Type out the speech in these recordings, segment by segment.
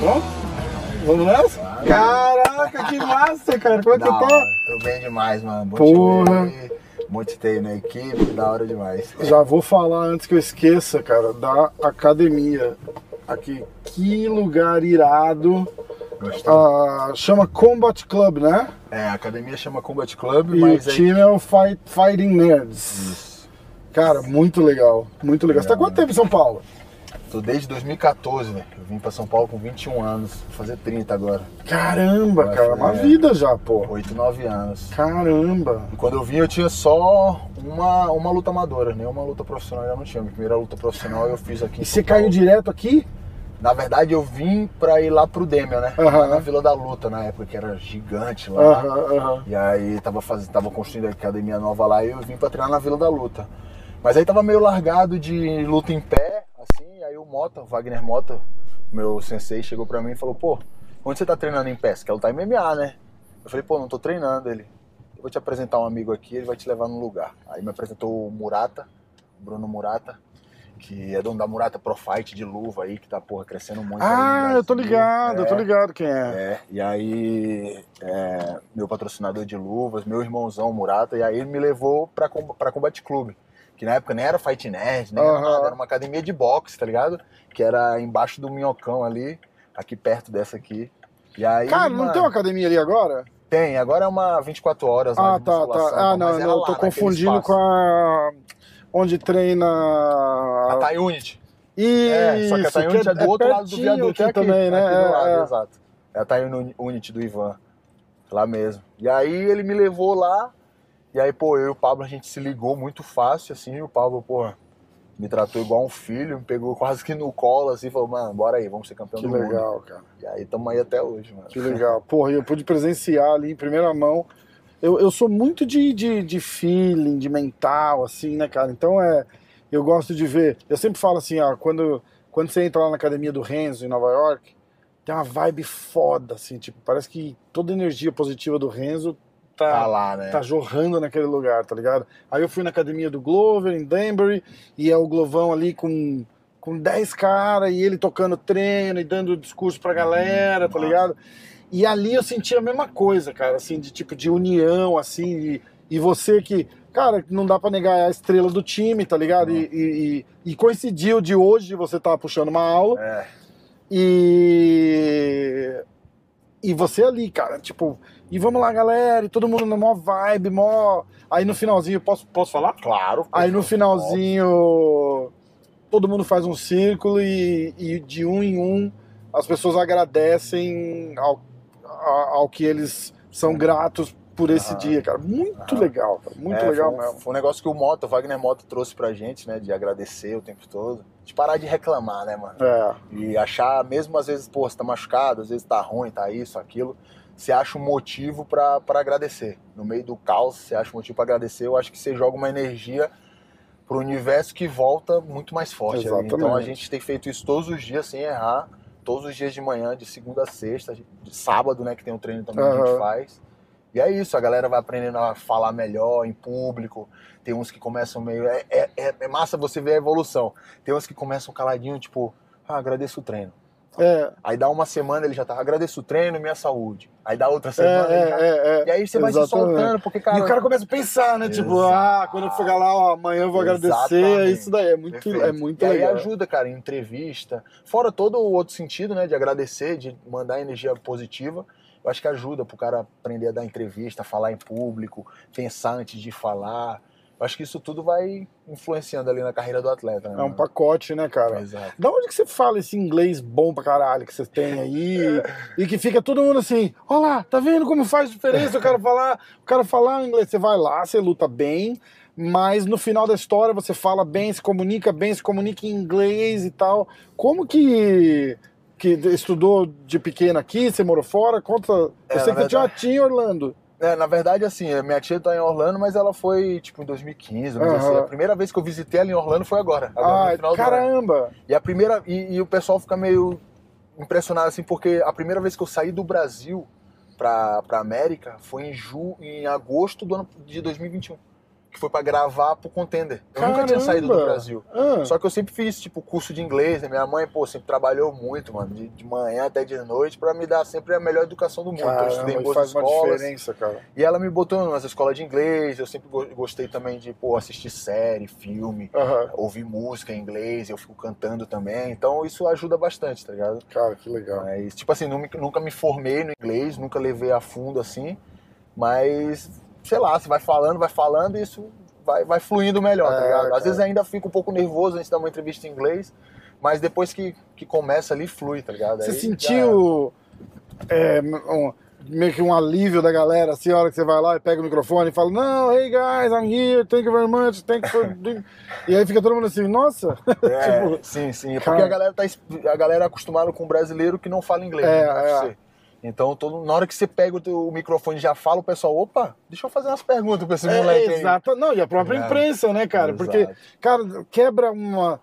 Bom, vamos nessa? Caraca, que massa, cara. Como é que Da tá? hora. Tô bem demais, mano. Porra. Montei na equipe, da hora demais. Já vou falar antes que eu esqueça, cara, da academia. Aqui, que lugar irado. Gostou? Ah, chama Combat Club, né? É, a academia chama Combat Club, E o mas aí. time é o Fight, Fighting Nerds. Isso. Cara, muito legal, muito legal. Você tá quanto tempo em São Paulo? Tô desde 2014, velho. Eu vim pra São Paulo com 21 anos. Vou fazer 30 agora. Caramba, cara, uma é. vida já, pô. 8, 9 anos. Caramba. E quando eu vim, eu tinha só uma, uma luta amadora, nenhuma luta profissional eu não tinha. Minha primeira luta profissional eu fiz aqui. E você caiu Paulo. direto aqui? Na verdade, eu vim pra ir lá pro Demian, né? Lá na Vila da Luta, na época, que era gigante lá. Aham, aham. E aí tava, fazendo, tava construindo a academia nova lá e eu vim pra treinar na Vila da Luta. Mas aí tava meio largado de luta em pé, assim, aí o Mota, o Wagner Mota, meu sensei, chegou pra mim e falou, pô, onde você tá treinando em pé? Você quer lutar MMA, né? Eu falei, pô, não tô treinando ele. Eu vou te apresentar um amigo aqui, ele vai te levar no lugar. Aí me apresentou o Murata, o Bruno Murata, que é dono da Murata Pro Fight de luva aí, que tá, porra, crescendo muito. Ah, eu tô ligado, eu tô É. ligado quem é. É, e aí, é, meu patrocinador de luvas, meu irmãozão Murata, e aí ele me levou pra, pra Combat Club, que na época nem era Fight Nerd, nem era Aham. nada, era uma academia de boxe, tá ligado? Que era embaixo do Minhocão ali, aqui perto dessa aqui. E aí, Cara, não mano, tem uma academia ali agora? tem, agora é uma 24 horas Ah, tá, tá. Ah, não, era não, eu tô confundindo com a. Onde treina. A Thai Unity. Isso, É, só que a Thai Unity é, do outro lado do viaduto, aqui é aqui, também, né? aqui do É, lado, é. exato. É a Thai Uni- Unity do Ivan, lá mesmo. E aí ele me levou lá, e aí, pô, eu e o Pablo, a gente se ligou muito fácil, assim, e o Pablo, pô, me tratou igual um filho, me pegou quase que no colo, assim, falou, mano, bora aí, vamos ser campeão Que do mundo. legal, cara. E aí tamo aí até hoje, mano. Que legal. Porra, eu pude presenciar ali em primeira mão. Eu, eu sou muito de, de, de feeling, de mental, assim, né, cara? Então é. Eu gosto de ver. Eu sempre falo assim, ó, quando, quando você entra lá na academia do Renzo em Nova York, tem uma vibe foda, assim, tipo, parece que toda a energia positiva do Renzo Tá tá, lá, né? tá jorrando naquele lugar, tá ligado? Aí eu fui na academia do Glover, em Danbury, e é o Glovão ali com, com 10 caras, e ele tocando treino e dando discurso pra galera, tá Massa. E ali eu senti a mesma coisa, cara, assim, de tipo de união, assim, e, e você que, cara, não dá pra negar a estrela do time, tá ligado? E, e, e- e coincidiu de hoje você tá puxando uma aula, É, e. E você ali, cara, tipo, e vamos lá, galera, e todo mundo na mó vibe, mó. Aí no finalzinho, posso, posso falar? claro. Aí no finalzinho, todo mundo faz um círculo e, e de um em um as pessoas agradecem ao, a- ao que eles são gratos por esse Aham. dia, cara. Muito Aham. legal, cara. Muito É, legal foi um, mesmo. Foi um negócio que o Mota, o Wagner Mota trouxe pra gente, né, de agradecer o tempo todo. De parar de reclamar, né, mano? É, E achar, mesmo às vezes, pô, você tá machucado, às vezes tá ruim, tá isso, aquilo, você acha um motivo pra pra agradecer. No meio do caos, você acha um motivo pra agradecer, eu acho que você joga uma energia pro universo que volta muito mais forte. Exatamente. Então a gente tem feito isso todos os dias sem errar, todos os dias de manhã, de segunda a sexta, de sábado, né, que tem um treino também que a gente faz. E é isso, a galera vai aprendendo a falar melhor em público. Tem uns que começam meio. É, é, é- é massa você ver a evolução. Tem uns que começam caladinho, tipo, ah, agradeço o treino. É, Aí dá uma semana ele já tá, agradeço o treino e minha saúde. Aí dá outra é, semana. ele já- é, é, é. E aí você vai se Exatamente. soltando, porque, cara. e o cara começa a pensar, né? Tipo, Exato. ah, quando eu chegar lá, ó, amanhã eu vou agradecer. É Exatamente. isso daí, é muito, Perfeito. é muito e aí legal. ajuda, cara, em entrevista. Fora todo o outro sentido, né? De agradecer, de mandar energia positiva. Eu acho que ajuda pro cara aprender a dar entrevista, falar em público, pensar antes de falar. Acho que isso tudo vai influenciando ali na carreira do atleta, né? É um pacote, né, cara? Exato. Da onde que você fala esse inglês bom pra caralho que você tem aí? e que fica todo mundo assim, ó lá, tá vendo como faz diferença o cara falar, o cara falar inglês, você vai lá, você luta bem, mas no final da história você fala bem, se comunica bem, se comunica em inglês e tal. Como que que estudou de pequeno aqui, você morou fora? Conta. Eu É, sei que você tinha uma tia em Orlando. É, na verdade, assim, minha tia tá em Orlando, mas ela foi, tipo, em 2015, vamos dizer Aham. assim. A primeira vez que eu visitei ela em Orlando foi agora. agora ano. caramba! E a primeira. E, e o pessoal fica meio impressionado, assim, porque a primeira vez que eu saí do Brasil, pra, pra América foi em, ju, em agosto do ano de 2021. Que foi pra gravar pro Contender. Eu nunca tinha saído do Caramba! Brasil. Ah, Só que eu sempre fiz, tipo, curso de inglês, né? Minha mãe, pô, sempre trabalhou muito, mano, de, de manhã até de noite, pra me dar sempre a melhor educação do mundo. Então, eu estudei caramba, em boas faz uma escolas. diferença, cara. E ela me botou nas escolas de inglês, eu sempre go- gostei também de, pô, assistir série, filme, ouvir música em inglês, eu fico cantando também. Então isso ajuda bastante, tá ligado? Cara, que legal. Mas, tipo assim, nunca me formei no inglês, nunca levei a fundo assim, mas, sei lá, você vai falando, vai falando e isso vai, vai fluindo melhor, tá É, ligado? cara. Às vezes ainda fico um pouco nervoso antes de dar uma entrevista em inglês, mas depois que, que começa ali, flui, tá ligado? Você Aí sentiu é, um- meio que um alívio da galera, assim, a hora que você vai lá e pega o microfone e fala, não, hey guys, I'm here, thank you very much, thank you for doing... E aí fica todo mundo assim, nossa, É, tipo, sim, sim. É cara- porque a galera, tá, a galera é acostumada com um brasileiro que não fala inglês. É, né, é. Então, todo, na hora que você pega o, teu, o microfone e já fala, o pessoal, opa, deixa eu fazer umas perguntas pra esse é, moleque aí. exato, não, e a própria É. imprensa, né, cara, Exato. porque, cara, quebra uma...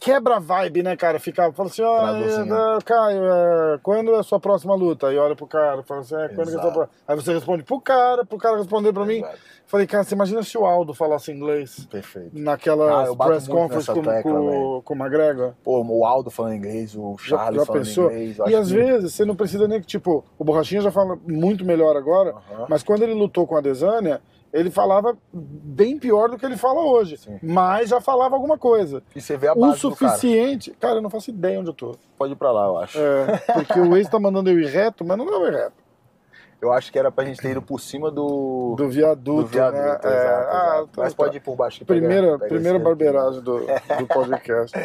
que- Quebra a vibe, né, cara? Ficar, fala assim, ó, Traduzindo. é, Caio, é, quando é a sua próxima luta? Aí olha pro cara, fala assim, é, quando é a sua próxima? Aí você responde pro cara, pro cara responder pra mim. Exato. Falei, cara, você imagina se o Aldo falasse inglês? Perfeito. naquela bato press conference com, tecla, com, com o McGregor. Pô, o Aldo falando inglês, o Já, Charlie já falando pensou? inglês. E às que- vezes você não precisa nem que, tipo, o Borrachinha já fala muito melhor agora, Aham. mas quando ele lutou com a Desânia, ele falava bem pior do que ele fala hoje. Sim. Mas já falava alguma coisa. E você vê a O base do cara. suficiente. Cara. eu não faço ideia onde eu tô. Pode ir pra lá, eu acho. É, porque o ex tá mandando eu ir reto, mas não eu ir reto. Eu acho que era pra gente ter ido por cima do, Do viaduto, do viaduto. né? exato, É, exato. ah, tá, Mas pode ir por baixo. que pega- Primeira, pega primeira esse- barbeiragem do, do podcast.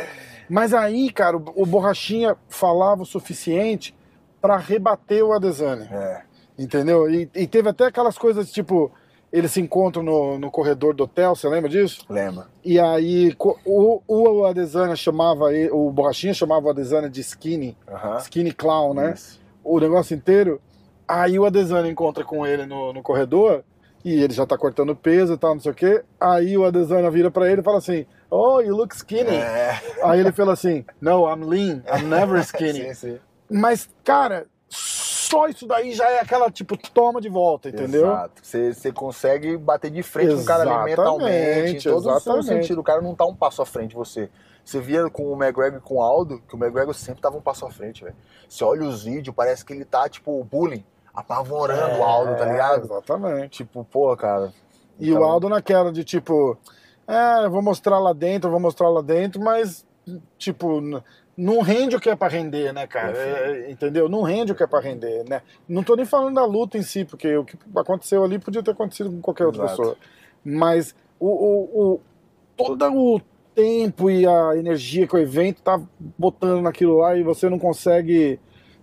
Mas aí, cara, o, o Borrachinha falava o suficiente pra rebater o Adesanya. É, Entendeu? E, e teve até aquelas coisas tipo. Eles se encontram no, no corredor do hotel, você lembra disso? lembra. E aí o, o Adesanya chamava, ele- o Borrachinha chamava o Adesanya de skinny, skinny clown, né? Isso. O negócio inteiro. Aí o Adesanya encontra com ele no, no corredor e ele já tá cortando peso e tal, não sei o quê. Aí o Adesanya vira pra ele e fala assim: Oh, you look skinny. É. Aí ele fala assim: No, I'm lean, I'm never skinny. Sim, sim. Mas, cara, só isso daí já é aquela, tipo, toma de volta, entendeu? Exato. Você, você consegue bater de frente com o cara ali mentalmente, Exatamente, em todo exatamente. sentido. O cara não tá um passo à frente de você. Você via com o McGregor e com o Aldo, que o McGregor sempre tava um passo à frente, velho. Você olha os vídeos, parece que ele tá, tipo, bullying, apavorando o Aldo, tá É, ligado? Exatamente. Tipo, pô, cara. E então- o Aldo naquela de tipo, é, eu vou mostrar lá dentro, eu vou mostrar lá dentro, mas, tipo, não rende o que é pra render, né, cara? É, entendeu? Não rende o que é pra render, né? Não tô nem falando da luta em si, porque o que aconteceu ali podia ter acontecido com qualquer outra Exato. pessoa. Mas o, o, o- todo o tempo e a energia que o evento tá botando naquilo lá e você não consegue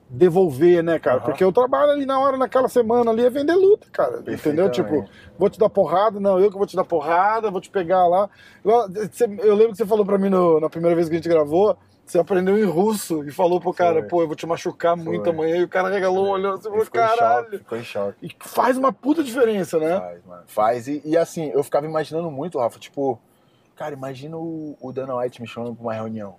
devolver, né, cara? Aham. Porque o trabalho ali na hora, naquela semana ali, é vender luta, cara. Entendeu? Tipo, vou te dar porrada, não, eu que vou te dar porrada, vou te pegar lá. Eu lembro que você falou pra mim no- na primeira vez que a gente gravou, você aprendeu em russo e falou pro cara, Foi. pô, eu vou te machucar muito Foi. amanhã, e o cara regalou, olhou, Ele falou, ficou em choque, caralho. ficou em choque. E faz uma puta diferença, né? Faz, mano. Faz. E, e assim, eu ficava imaginando muito, Rafa, tipo, cara, imagina o, o Dana White me chamando pra uma reunião.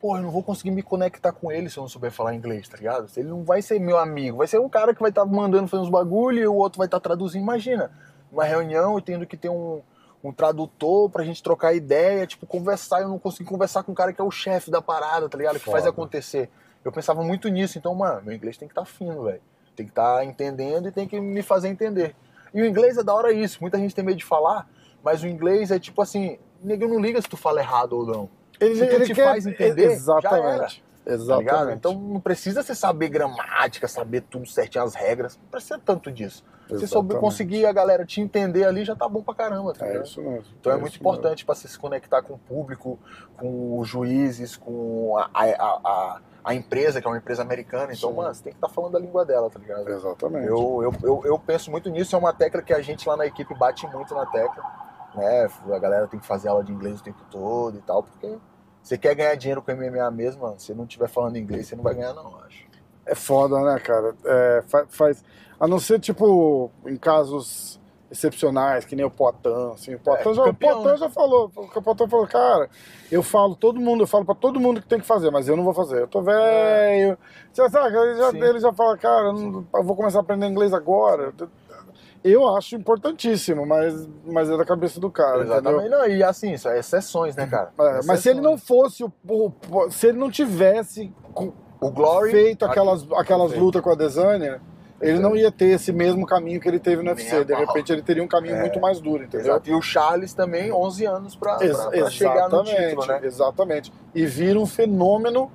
Pô, eu não vou conseguir me conectar com ele se eu não souber falar inglês, tá ligado? Ele não vai ser meu amigo, vai ser um cara que vai estar mandando fazer uns bagulho e o outro vai estar traduzindo. Imagina, uma reunião e tendo que ter um, um tradutor pra gente trocar ideia, tipo, conversar. Eu não consegui conversar com um cara que é o chefe da parada, tá ligado? Que faz acontecer. Eu pensava muito nisso, então, mano, meu inglês tem que estar fino, velho. Tem que estar entendendo e tem que me fazer entender. E o inglês é da hora isso. Muita gente tem medo de falar, mas o inglês é tipo assim, ninguém não liga se tu fala errado ou não. Ele, Se tu te faz entender, já exatamente. Tá? Então não precisa você saber gramática, saber tudo certinho, as regras. Não precisa tanto disso. Se souber conseguir a galera te entender ali, já tá bom pra caramba, tá É ligado? isso mesmo. Então é, isso muito importante para você se conectar com o público, com os juízes, com a, a, a, a empresa, que é uma empresa americana. Então, Sim. mano, você tem que estar falando a língua dela, tá ligado? Exatamente. Eu, eu, eu, eu penso muito nisso, é uma tecla que a gente lá na equipe bate muito na tecla. Né? A galera tem que fazer aula de inglês o tempo todo e tal, porque você quer ganhar dinheiro com MMA mesmo, mano, se não estiver falando inglês, você não vai ganhar, não, acho. É foda, né, cara? É, fa- faz. A não ser, tipo, em casos excepcionais, que nem o Poitin, assim. O Poitin, É, já, o campeão, Poitin né? já falou, o Poitin falou, cara, eu falo todo mundo, eu falo pra todo mundo que tem que fazer, mas eu não vou fazer. Eu tô velho. Você sabe, ele já, Sim. ele já fala, cara, eu, não- eu vou começar a aprender inglês agora. Eu acho importantíssimo, mas, mas é da cabeça do cara? Exatamente. Não, e assim, isso é exceções, né, cara? É, mas se ele não Exceções. fosse o, o- se ele não tivesse O Glory. feito aquelas, aquelas lutas com a Desânia, ele não ia ter esse mesmo caminho que ele teve no UFC. De repente ele teria um caminho É. muito mais duro, entendeu? Exato. E o Charles também, 11 anos pra chegar no exatamente, título, né? exatamente. E vira um fenômeno,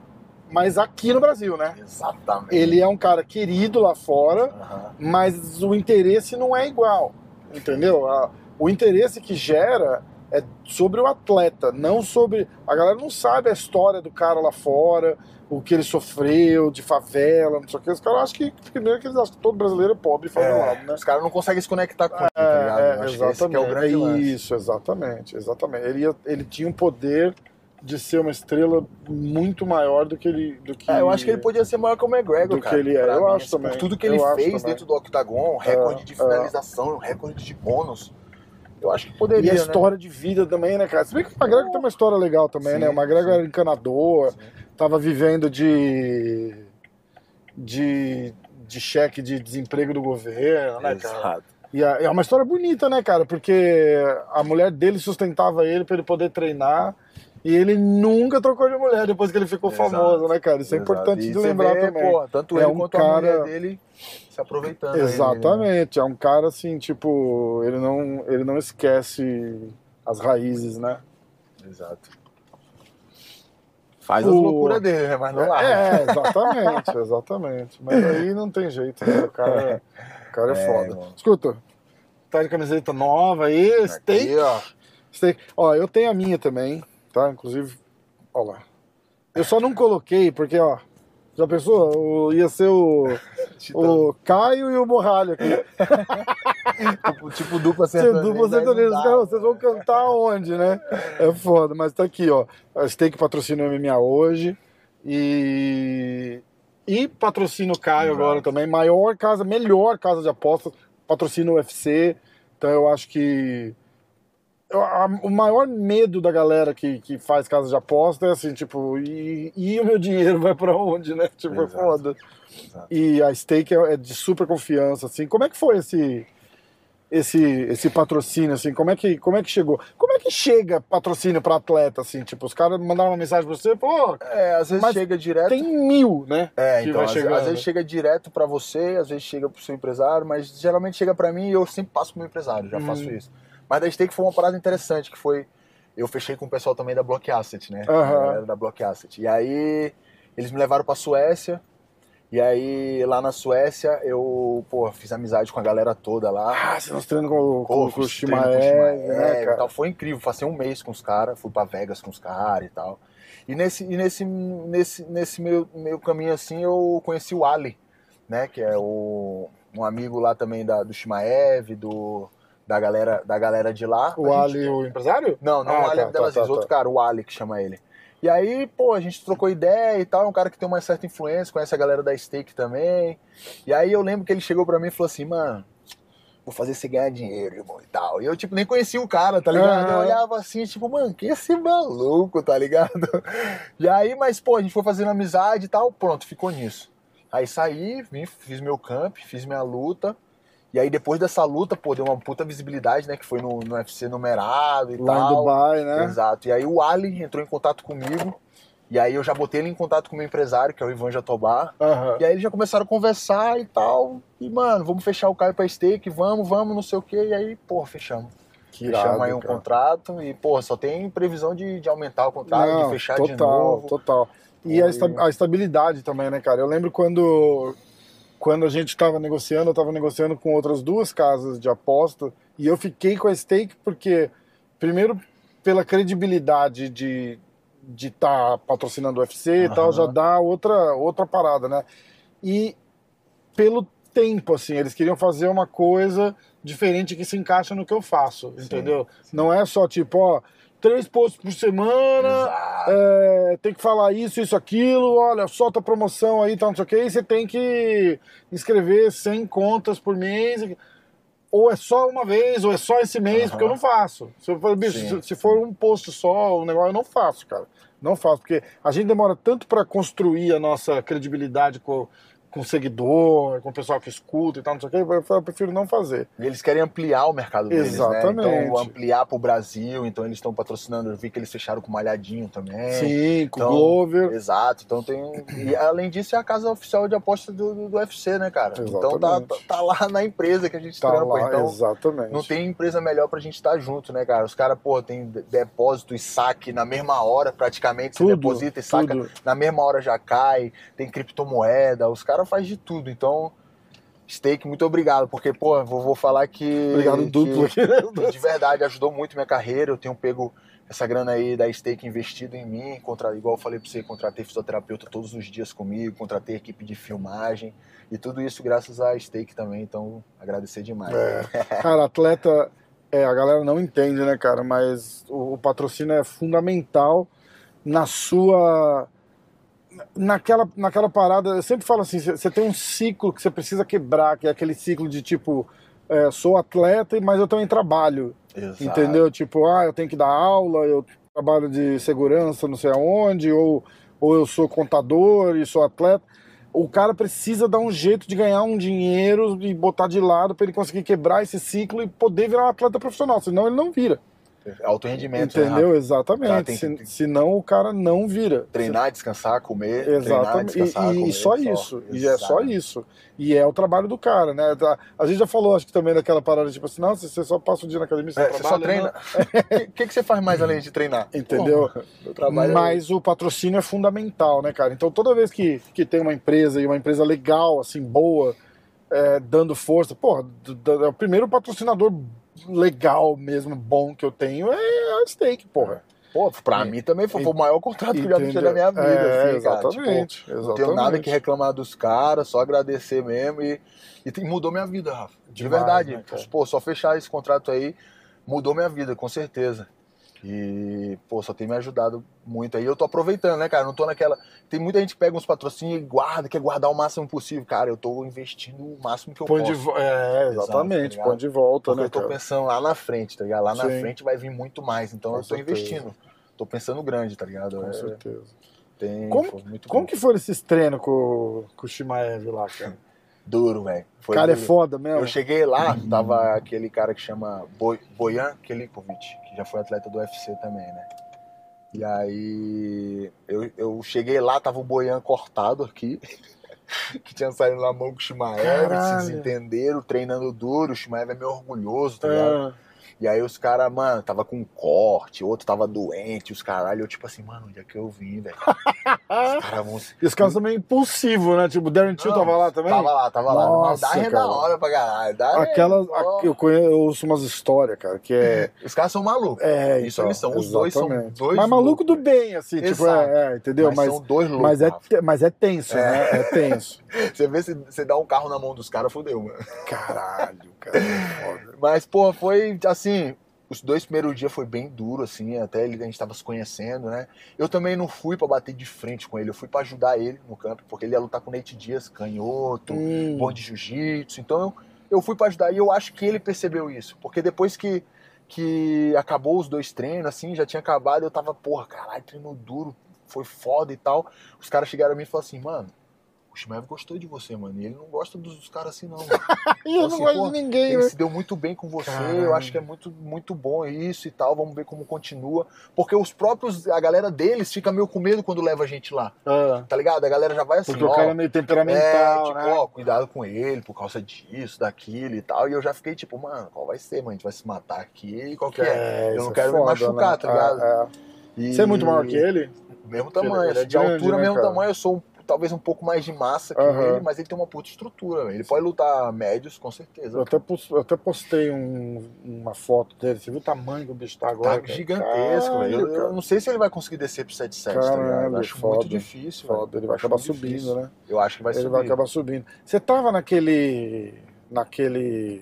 mas aqui no Brasil, né? Exatamente. Ele é um cara querido lá fora, Aham. mas o interesse não é igual, entendeu? O interesse que gera é sobre o atleta, não sobre. A galera não sabe a história do cara lá fora, o que ele sofreu, de favela, não sei o que. Os caras acham que, primeiro, que eles acham que todo brasileiro é pobre e favelado, É, né? Os caras não conseguem se conectar com ele, tá É, ligado? é, que é o exatamente. grande lance. Isso, exatamente, exatamente. Ele, ele tinha um poder de ser uma estrela muito maior do que ele. Do que, É, eu acho que ele podia ser maior que o McGregor, do cara. que ele é. Eu mim, acho assim, também. Por tudo que Eu ele acho fez dentro do octagon, recorde de é. finalização, recorde de bônus. Eu acho que poderia, E a né? história de vida também, né, cara? Se bem que o McGregor tem uma história legal também, Sim, né? O McGregor sim. era encanador, Sim. tava vivendo de. de. de cheque de desemprego do governo, né, cara? Exato. E é é uma história bonita, né, cara? Porque a mulher dele sustentava ele pra ele poder treinar. E ele nunca trocou de mulher depois que ele ficou Exato, famoso, né, cara? Isso é Exato. importante E de lembrar vê, também. pô, tanto É ele um quanto a cara- mulher dele se aproveitando. né? Exatamente, é um cara assim, tipo, ele não, ele não esquece as raízes, né? Exato. Faz as O- loucuras dele, né? Mas não lá. É, exatamente, exatamente. Mas aí não tem jeito, né? O cara, o cara é, É, foda. irmão. Escuta, tá de camiseta nova aí, steak, Aqui, ó. steak. Ó, eu tenho a minha também, tá? Inclusive, ó lá. Eu só não coloquei porque, ó, já pensou? O- ia ser o, o Caio e o Borralho aqui. Tipo, tipo dupla Você sertaneja. dupla sertaneja, os caras, vocês vão né? cantar onde, né? É foda, mas tá aqui, ó. A Steak patrocina o MMA hoje e e patrocina o Caio Exato. agora também, maior casa, melhor casa de apostas, patrocina o UFC. Então eu acho que a- o maior medo da galera que, que faz casa de aposta é assim, tipo, e, e o meu dinheiro vai pra onde, né? Tipo, é Exato. foda. Exato. E a Stake é é de super confiança, assim. Como é que foi esse esse esse patrocínio, assim? Como é que como é que chegou? Como é que chega patrocínio pra atleta, assim? Tipo, os caras mandaram uma mensagem pra você, pô, É, às vezes chega direto. tem mil, né? É, então, às, às vezes chega direto pra você, às vezes chega pro seu empresário, mas geralmente chega pra mim e eu sempre passo pro meu empresário, já Hum. faço isso. Mas da Stake foi uma parada interessante, que foi... Eu fechei com o pessoal também da Block Asset, né? Galera da Block Asset. E aí, eles me levaram pra Suécia, e aí, lá na Suécia, eu, pô, fiz amizade com a galera toda lá. Ah, você nós treinando com, o- com, com né, cara? tal. Foi incrível, passei um mês com os caras, fui pra Vegas com os caras e tal. E nesse, e nesse, nesse, nesse meio, meio caminho assim, eu conheci o Ali, né? Que é o, um amigo lá também da, do Shimaev, do, da, galera, da galera de lá. O A gente- Ali, o empresário? Não, não Ah, o Ali tá, Abdelaziz, tá, tá, outro tá. cara, o Ali que chama ele. E aí, pô, a gente trocou ideia e tal, é um cara que tem uma certa influência, conhece a galera da Stake também. E aí eu lembro que ele chegou pra mim e falou assim, mano, vou fazer você ganhar dinheiro, irmão, e tal. E eu, tipo, nem conhecia o cara, tá ligado? Eu Aham. olhava assim, tipo, mano, que esse maluco, tá ligado? E aí, mas, pô, a gente foi fazendo amizade e tal, pronto, ficou nisso. Aí saí, vim, fiz meu camp, fiz minha luta. E aí, depois dessa luta, pô, deu uma puta visibilidade, né? Que foi no, no UFC numerado e Lá tal. em Dubai, né? Exato. E aí o Ali entrou em contato comigo. E aí eu já botei ele em contato com o meu empresário, que é o Ivan Jatobá. Aham. E aí eles já começaram a conversar e tal. E, mano, vamos fechar o Caio pra stake, vamos, vamos, não sei o quê. E aí, pô, fechamos. Que fechamos irado, aí um cara. contrato. E, pô, só tem previsão de, de aumentar o contrato, Não, de fechar total, de novo. Total. E a, Foi- esta- a estabilidade também, né, cara? Eu lembro quando, quando a gente estava negociando, eu estava negociando com outras duas casas de aposta e eu fiquei com a stake porque, primeiro, pela credibilidade de de estar patrocinando o UFC e tal, já dá outra, outra parada, né? E pelo tempo, assim, eles queriam fazer uma coisa diferente que se encaixa no que eu faço, entendeu? Não é só tipo, ó, três posts por semana, é, tem que falar isso, isso, aquilo, olha, solta promoção aí, tal, não sei o que, e você tem que inscrever 100 contas por mês. ou é só uma vez, ou é só esse mês, Aham. porque eu não faço. Se, eu for, bicho, se for um post só, um negócio, eu não faço, cara. Não faço, porque a gente demora tanto para construir a nossa credibilidade com, com o seguidor, com o pessoal que escuta e tal, não sei o quê, eu, prefiro não fazer. E eles querem ampliar o mercado deles, né? Exatamente. Então, ampliar pro Brasil, então eles estão patrocinando. Eu vi que eles fecharam com o Malhadinho também. Sim, com o então, Glover. Exato, então tem. E além disso, é a casa oficial de aposta do, do, do UFC, né, cara? Então tá, tá, Exatamente. tá lá na empresa que a gente Tá trampa. lá, então exatamente. não tem empresa melhor pra gente estar junto, né, cara? Os caras, pô, tem de- depósito e saque na mesma hora, praticamente. Você Tudo, deposita e saca tudo. na mesma hora já cai. Tem criptomoeda, os caras fazem de tudo. Então, Steak, muito obrigado, porque, pô, vou, vou falar que. Obrigado duplo aqui. que de verdade ajudou muito minha carreira. Eu tenho pego essa grana aí da Stake investido em mim, contra, igual eu falei pra você, contratei fisioterapeuta todos os dias comigo, contratei equipe de filmagem e tudo isso graças à Stake também, então agradecer demais. É. Cara, atleta, é, a galera não entende, né, cara? Mas o, o patrocínio é fundamental na sua. Naquela, naquela parada, eu sempre falo assim: você tem um ciclo que você precisa quebrar, que é aquele ciclo de tipo, é, sou atleta, mas eu também trabalho. Exato. Entendeu? Tipo, ah, eu tenho que dar aula, eu trabalho de segurança, não sei aonde, ou, ou eu sou contador e sou atleta. O cara precisa dar um jeito de ganhar um dinheiro e botar de lado para ele conseguir quebrar esse ciclo e poder virar um atleta profissional, senão ele não vira. Alto rendimento, né, Entendeu? Rafa? Exatamente. Se- que- senão o cara não vira. Treinar, descansar, comer. Treinar, Exatamente. E, descansar, e comer, só isso. E é só isso. E é o trabalho do cara, né? Tá- A gente já falou, acho que também daquela parada, tipo assim, não, você só passa o dia na academia, você, É, você só trabalha, treina. né? O que, que, que você faz mais além de treinar? Entendeu? Trabalho é- Mas o patrocínio é fundamental, né, cara? Então toda vez que, que tem uma empresa e uma empresa legal, assim, boa, é, dando força, porra, é o primeiro patrocinador legal mesmo, bom que eu tenho é a Stake, porra. Pô, pra mim também foi, foi o maior contrato que eu já Entendeu? na minha vida. É, assim, cara. Tipo, exatamente, Não tenho nada que reclamar dos caras, só agradecer mesmo e, e tem- mudou minha vida, Rafa. De Demais, verdade. né, pô, só fechar esse contrato aí mudou minha vida, com certeza. E, pô, só tem me ajudado muito aí. Eu tô aproveitando, né, cara? Não tô naquela. Tem muita gente que pega uns patrocínios e guarda, quer guardar o máximo possível. Cara, eu tô investindo o máximo que eu Põe posso. de vo- É, Exato, exatamente, tá põe de volta, Porque né, eu tô cara? pensando lá na frente, tá ligado? Lá na Sim. frente vai vir muito mais. Então Com eu tô certeza. investindo. Tô pensando grande, tá ligado? Com É, certeza. tem, Como- Como que foram esses treinos com, com o Shimaev lá, cara? Duro, velho. O cara é duro. foda mesmo. Eu cheguei lá, tava aquele cara que chama Bo- Bojan Kelipovic, que já foi atleta do UFC também, né? E aí eu, eu cheguei lá, tava o Bojan cortado aqui, que tinha saído na mão com o Shimaev, se desentenderam, treinando duro, o Shimaev é meio orgulhoso, tá ligado? Ah, E aí os caras, mano, tava com um corte, outro tava doente, os caralho, eu tipo assim, mano, onde é que eu vim, velho? Os caras vão E os caras também impulsivos, né? Tipo, o Darren Till tava lá também? Tava lá, tava lá. Nossa, Mas dá é cara. da hora pra caralho. Dá Aquela, é, a- eu, conheço, eu ouço umas histórias, cara, que é. Os caras são malucos. É, Isso então, eles são. Os dois são dois Mas maluco do bem, assim, tipo, Exato. é, é, entendeu? Mas, Mas, são dois loucos. mas, é, mas é tenso, É. né? É tenso. Você vê se você dá um carro na mão dos caras, fodeu, mano. Caralho, cara. foda. Mas, pô, foi assim. Os dois primeiros dias foi bem duro, assim, até ele, a gente tava se conhecendo, né? Eu também não fui pra bater de frente com ele, eu fui pra ajudar ele no campo, porque ele ia lutar com o Nate Dias, canhoto, Hum, bom de jiu-jitsu. Então eu, eu fui pra ajudar e eu acho que ele percebeu isso. Porque depois que, que acabou os dois treinos, assim, já tinha acabado, eu tava, porra, caralho, treino duro, foi foda e tal. Os caras chegaram a mim e falaram assim, mano, o Shimev gostou de você, mano. E ele não gosta dos, dos caras assim, não, mano. E eu não assim, gosto de ninguém, Ele né? se deu muito bem com você, Caralho. eu acho que é muito, muito bom isso e tal. Vamos ver como continua. Porque os próprios, a galera deles fica meio com medo quando leva a gente lá, Ah, tá ligado? A galera já vai assim, porque o ó, cara é meio é, temperamental, tipo, né? ó, cuidado com ele por causa disso, daquilo e tal. E eu já fiquei tipo, mano, qual vai ser, mano? A gente vai se matar aqui, qual que é? É, Eu não é quero me foda, machucar, né? tá ligado? É, é. E- Você é muito maior que ele? Mesmo tamanho, Ele é assim, de grande, altura, né, mesmo cara? tamanho, eu sou um- talvez um pouco mais de massa que Aham. ele, mas ele tem uma puta estrutura. Ele pode lutar médios, com certeza. Eu até, eu até postei um- uma foto dele. Você viu o tamanho que o bicho tá agora? Tá gigantesco, velho. Eu, eu não sei se ele vai conseguir descer pro 7-7, tá ligado? Eu acho foda. muito difícil. Foda, ele vai acabar subindo, difícil. né? Eu acho que vai ele subir. vai acabar subindo. Você tava naquele. naquele.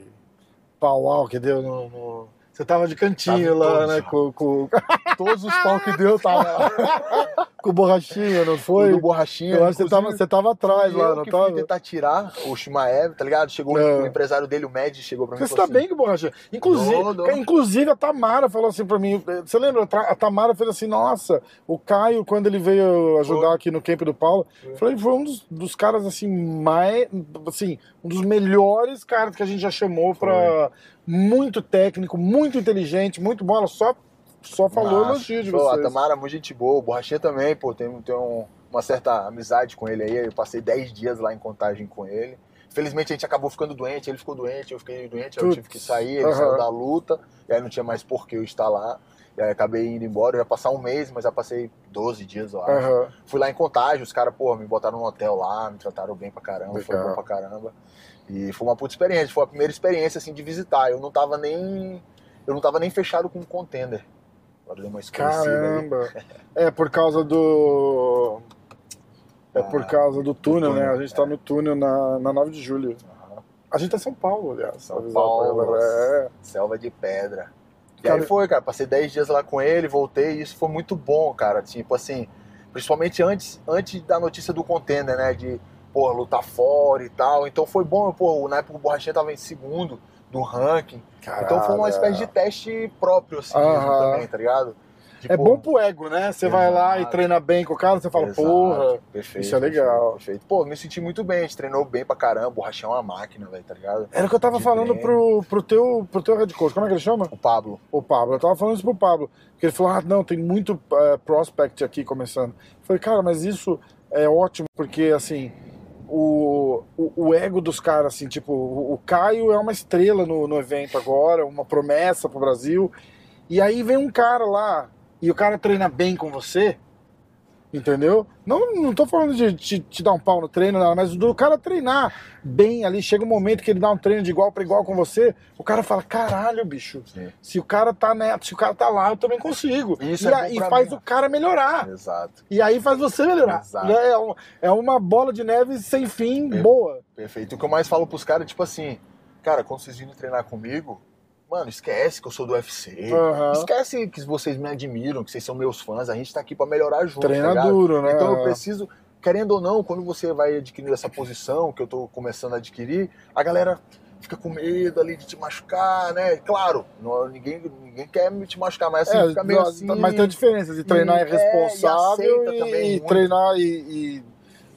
pau que deu no. no- Você tava de cantinho Tava lá, todos, né? Com, com... Todos os pau que deu tava lá. Com borrachinha, não O foi? do borrachinha. Eu acho que você tava, você tava atrás lá, eu não que tava? tentar tirar o Shimaev, tá ligado? Chegou É. o empresário dele, o Med, chegou pra mim Você tá assim, bem com borrachinha. Inclusive, dou. ca- inclusive a Tamara falou assim pra mim. Você lembra? A Tamara fez assim: Nossa, o Caio, quando ele veio ajudar Foi. aqui no camp do Paulo, Foi. falei, foi um dos, dos caras assim, mais. Assim, um dos melhores caras que a gente já chamou pra. Muito técnico, muito inteligente, muito bom. Ela só, só falou elogio de vocês. Tamara, é muito gente boa. O Borrachinha também, pô, tem, tem um- uma certa amizade com ele aí. Eu passei 10 dias lá em contagem com ele. Felizmente a gente acabou ficando doente, ele ficou doente, eu fiquei doente, aí eu tive que sair, ele Aham. saiu da luta, e aí não tinha mais por que eu estar lá. E aí acabei indo embora, eu ia passar um mês, mas já passei 12 dias, acho. Aham. Fui lá em contagem, os caras, pô, me botaram no hotel lá, me trataram bem pra caramba, foi Legal. bom pra caramba. E foi uma puta experiência, foi a primeira experiência assim de visitar. Eu não tava nem. Eu não tava nem fechado com um contender. Agora ali. Caramba. É por causa do. É por Ah, causa do túnel, túnel, né? A gente tá é. no túnel na, na 9 de julho. A gente tá em São Paulo, aliás. São Paulo. É. Selva de pedra. E Cara- aí foi, cara, passei 10 dias lá com ele, voltei, e isso foi muito bom, cara. Tipo assim, principalmente antes, antes da notícia do contender, né? De, pô, lutar fora e tal. Então foi bom, pô, na época o Borrachinha tava em segundo do ranking. então foi uma Caralho. espécie de teste próprio, assim, Aham. mesmo também, tá ligado? É Tipo, bom pro ego, né? Você vai lá e treina bem com o cara, você fala, Exato, porra. perfeito, isso é legal. Perfeito. Pô, me senti muito bem, a gente treinou bem pra caramba, o Borrachinha é uma máquina, velho, tá ligado? Era o que eu tava De falando treino. pro, pro, teu, pro teu head coach. Como é que ele chama? O Pablo. O Pablo. Eu tava falando isso pro Pablo. Porque ele falou, ah, não, tem muito eh, prospect aqui começando. Eu falei, cara, mas isso é ótimo, porque assim. O, o, o ego dos caras, assim, tipo, o, o Caio é uma estrela no, no evento agora, uma promessa pro Brasil. E aí vem um cara lá, e o cara treina bem com você, entendeu? Não, não tô falando de te, te dar um pau no treino, nada, mas do cara treinar bem ali, chega um momento que ele dá um treino de igual para igual com você, o cara fala, caralho, bicho, Sim. se o cara tá né, se o cara tá lá, eu também consigo. Isso e é aí pra faz mim. o cara melhorar. Exato. E aí faz você melhorar. Exato. Né? É, uma, é uma bola de neve sem fim, É. boa. Perfeito. O que eu mais falo pros caras é tipo assim, cara, quando vocês virem treinar comigo, mano, esquece que eu sou do UFC. Aham. Esquece que vocês me admiram, que vocês são meus fãs. A gente tá aqui pra melhorar junto. tá Treina ligado? duro, né? Então eu preciso, querendo ou não, quando você vai adquirir essa posição que eu tô começando a adquirir, a galera fica com medo ali de te machucar, né? Claro, não- ninguém, ninguém quer te machucar, mas assim, É, fica meio assim. mas tem a diferença de treinar E- é responsável é, e e, também muito. treinar e, e,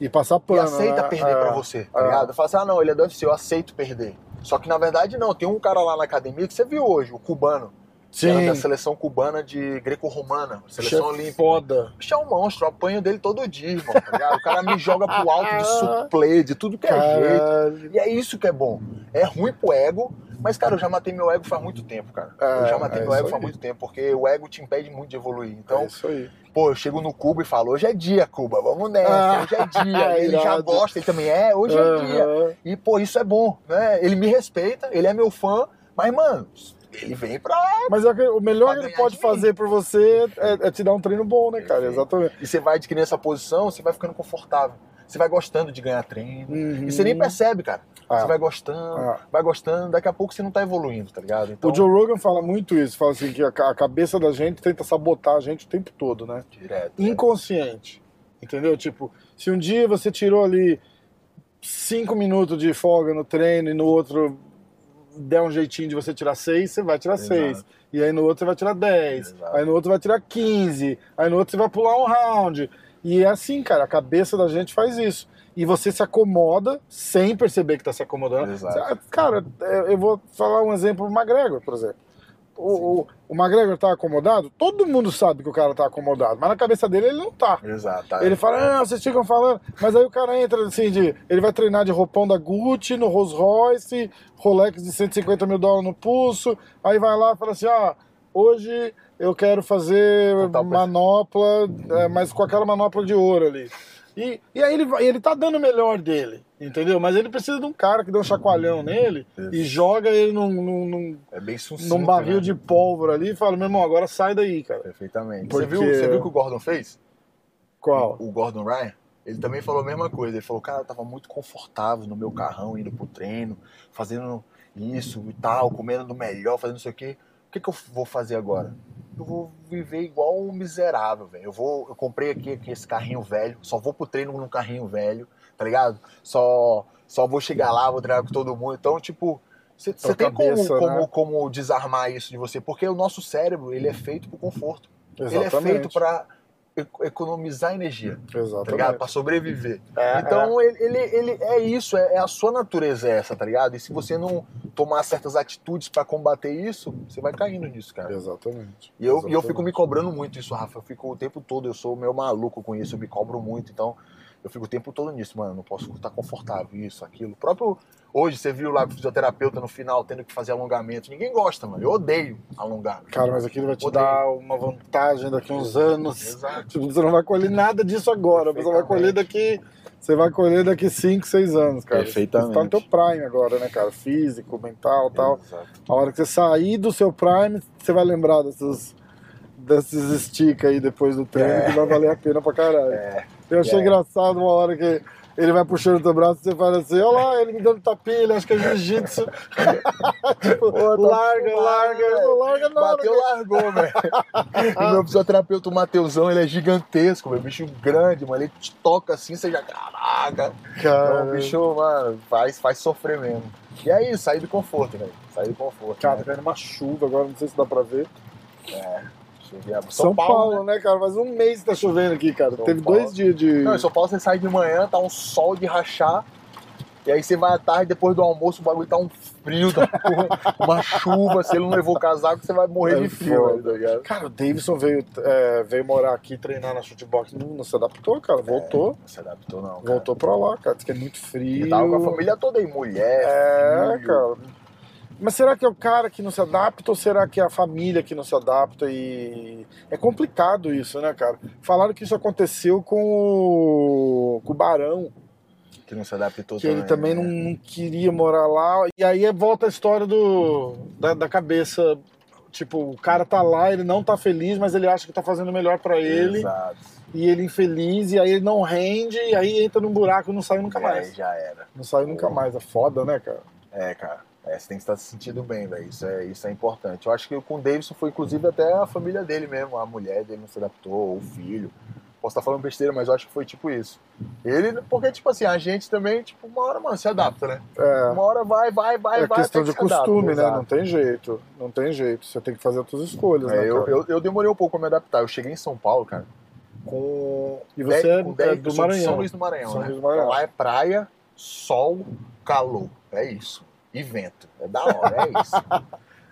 e passar E pano. aceita né? perder É. pra você, tá é. ligado? Fala assim, ah não, ele é do UFC, eu aceito perder. Só que na verdade não, tem um cara lá na academia que você viu hoje, o cubano. Que era Sim, da seleção cubana de greco-romana, seleção Chefe olímpica. foda. O bicho é um monstro, eu apanho dele todo dia, irmão, tá? O cara me joga pro alto de suplê, de tudo que é jeito. E é isso que é bom. É ruim pro ego, mas, cara, eu já matei meu ego faz muito tempo, cara. É, eu já matei é meu ego faz aí. muito tempo, porque o ego te impede muito de evoluir. Então, é isso aí. pô, eu chego no Cuba e falo, hoje é dia, Cuba, vamos nessa, Ah, hoje é dia. ele já gosta, ele também é, hoje é dia. E, pô, isso é bom, né? Ele me respeita, ele é meu fã, mas, mano, ele vem pra. Mas é que o melhor que ele pode fazer por você é, é te dar um treino bom, né, cara? Perfeito. Exatamente. E você vai adquirindo essa posição, você vai ficando confortável. Você vai gostando de ganhar treino. Uhum. E você nem percebe, cara. Ah. Você vai gostando, Ah. vai gostando, daqui a pouco você não tá evoluindo, tá ligado? Então, O Joe Rogan fala muito isso, fala assim que a, ca- a cabeça da gente tenta sabotar a gente o tempo todo, né? direto. Inconsciente. Entendeu? Tipo, se um dia você tirou ali cinco minutos de folga no treino e no outro der um jeitinho de você tirar seis, você vai tirar Exato. seis. E aí no outro você vai tirar dez. Exato. Aí no outro vai tirar quinze. Aí no outro você vai pular um round. E é assim, cara, a cabeça da gente faz isso. E você se acomoda sem perceber que tá se acomodando. Exato. Cara, é, eu vou falar um exemplo, o McGregor, por exemplo. O, o, o McGregor tá acomodado? Todo mundo sabe que o cara tá acomodado, mas na cabeça dele ele não tá. Exato. tá. Ele fala, ah, vocês ficam falando, mas aí o cara entra assim, de, ele vai treinar de roupão da Gucci, no Rolls Royce, Rolex de 150 mil dólares no pulso, aí vai lá e fala assim, ah, hoje eu quero fazer manopla, é, mas com aquela manopla de ouro ali. E, e aí ele, ele tá dando o melhor dele, entendeu? Mas ele precisa de um cara que dê um chacoalhão nele e Isso. joga ele num, num, num, É bem sucinto. num barril né? de pólvora ali e fala, meu irmão, agora sai daí, cara. Perfeitamente. Porque- Você, viu, você viu o que o Gordon fez? Qual? O Gordon Ryan? Ele também falou a mesma coisa. Ele falou, cara, eu tava muito confortável no meu carrão, indo pro treino, fazendo isso e tal, comendo do melhor, fazendo não sei o quê. Que, que eu vou fazer agora? Eu vou viver igual um miserável, velho. Eu vou, eu comprei aqui, aqui esse carrinho velho, só vou pro treino num carrinho velho, tá ligado? Só, só vou chegar lá, vou treinar com todo mundo. Então, tipo, você Tua tem cabeça, como, como, né? como desarmar isso de você, porque o nosso cérebro, ele é feito pro conforto. Ele é Exatamente. feito pra e- economizar energia, tá ligado? Exatamente. Pra sobreviver. É, Então ele, ele, ele é isso, é, é a sua natureza é essa, tá ligado? E se você não tomar certas atitudes pra combater isso, você vai caindo nisso, é, cara. exatamente. E eu, e eu Exatamente. fico me cobrando muito isso, Rafa. Eu fico o tempo todo, eu sou meio maluco com isso, eu me cobro muito, então eu fico o tempo todo nisso, mano. Não posso estar confortável, isso, aquilo. O próprio. Hoje você viu lá o fisioterapeuta no final tendo que fazer alongamento. Ninguém gosta, mano. Eu odeio alongar. Cara, mas aquilo vai te Odeio. dar uma vantagem daqui a uns anos. Exato. Tipo, você não vai colher nada disso agora, você vai colher daqui. Você vai colher daqui 5, 6 anos, cara. Perfeitamente. Você tá no teu prime agora, né, cara? Físico, mental tal. Exato. A hora que você sair do seu prime, você vai lembrar desses, desses estica aí depois do treino, É. que vai valer a pena pra caralho. É. Eu achei É. engraçado uma hora que ele vai puxando o teu braço e você fala assim, olha lá, ele me dando tapinha, ele acha que é jiu-jitsu. tipo, Pô, tá larga, larga, velho. não larga nada. Bateu, largou, velho. o meu fisioterapeuta, o Mateusão, ele é gigantesco, velho. Bicho grande, mano. Ele te toca assim, você já. Caraca! Cara, Então, o bicho, mano, faz, faz sofrer mesmo. E é isso, sair do conforto, velho. Sair do conforto. cara, né? tá caindo uma chuva agora, não sei se dá pra ver. Chovia- São, Paulo, né? né, cara? Faz um mês que tá chovendo aqui, cara. São Teve Paulo. dois dias de. Não, em São Paulo você sai de manhã, tá um sol de rachar. E aí você vai à tarde, depois do almoço, o bagulho tá um frio, porra, uma chuva. Se ele não levou casaco, você vai morrer É de frio, velho, tá? Cara, o Davidson veio, é, veio morar aqui treinar na shootbox. Não, não se adaptou, cara. Voltou. Não se adaptou, não. cara. Voltou pra lá, cara. Diz que é muito frio. Ele tava com a família toda aí, mulher, É, filho. cara. Mas será que é o cara que não se adapta ou será que é a família que não se adapta? E é complicado isso, né, cara? Falaram que isso aconteceu com o, com o Barão, Que não se adaptou que ele também né? não, não queria morar lá. E aí volta a história do, da, da cabeça. Tipo, o cara tá lá, ele não tá feliz, mas ele acha que tá fazendo o melhor pra ele. Exato. E ele infeliz, e aí ele não rende, e aí entra num buraco e não sai nunca mais. já era. Não sai nunca mais. É foda, né, cara? É, cara. É, você tem que estar se sentindo bem, velho. Isso é, isso é importante. Eu acho que com o Davidson foi, inclusive, até a família dele mesmo. A mulher dele não se adaptou, ou o filho. Posso estar falando besteira, mas eu acho que foi tipo isso. Ele, porque, tipo assim, a gente também, tipo, uma hora, mano, se adapta, né? É. Uma hora vai, vai, vai, É vai. questão até de que se adapta, costume, né? exato. Não tem jeito. Não tem jeito. Você tem que fazer as suas escolhas, né, É, eu, cara? eu, eu demorei um pouco pra me adaptar. Eu cheguei em São Paulo, cara, com. E você é- com é do eu Maranhão. São Luís do Maranhão, São né? Luís do Maranhão. Lá é praia, sol, calor. É isso. E vento. É da hora, é isso. tá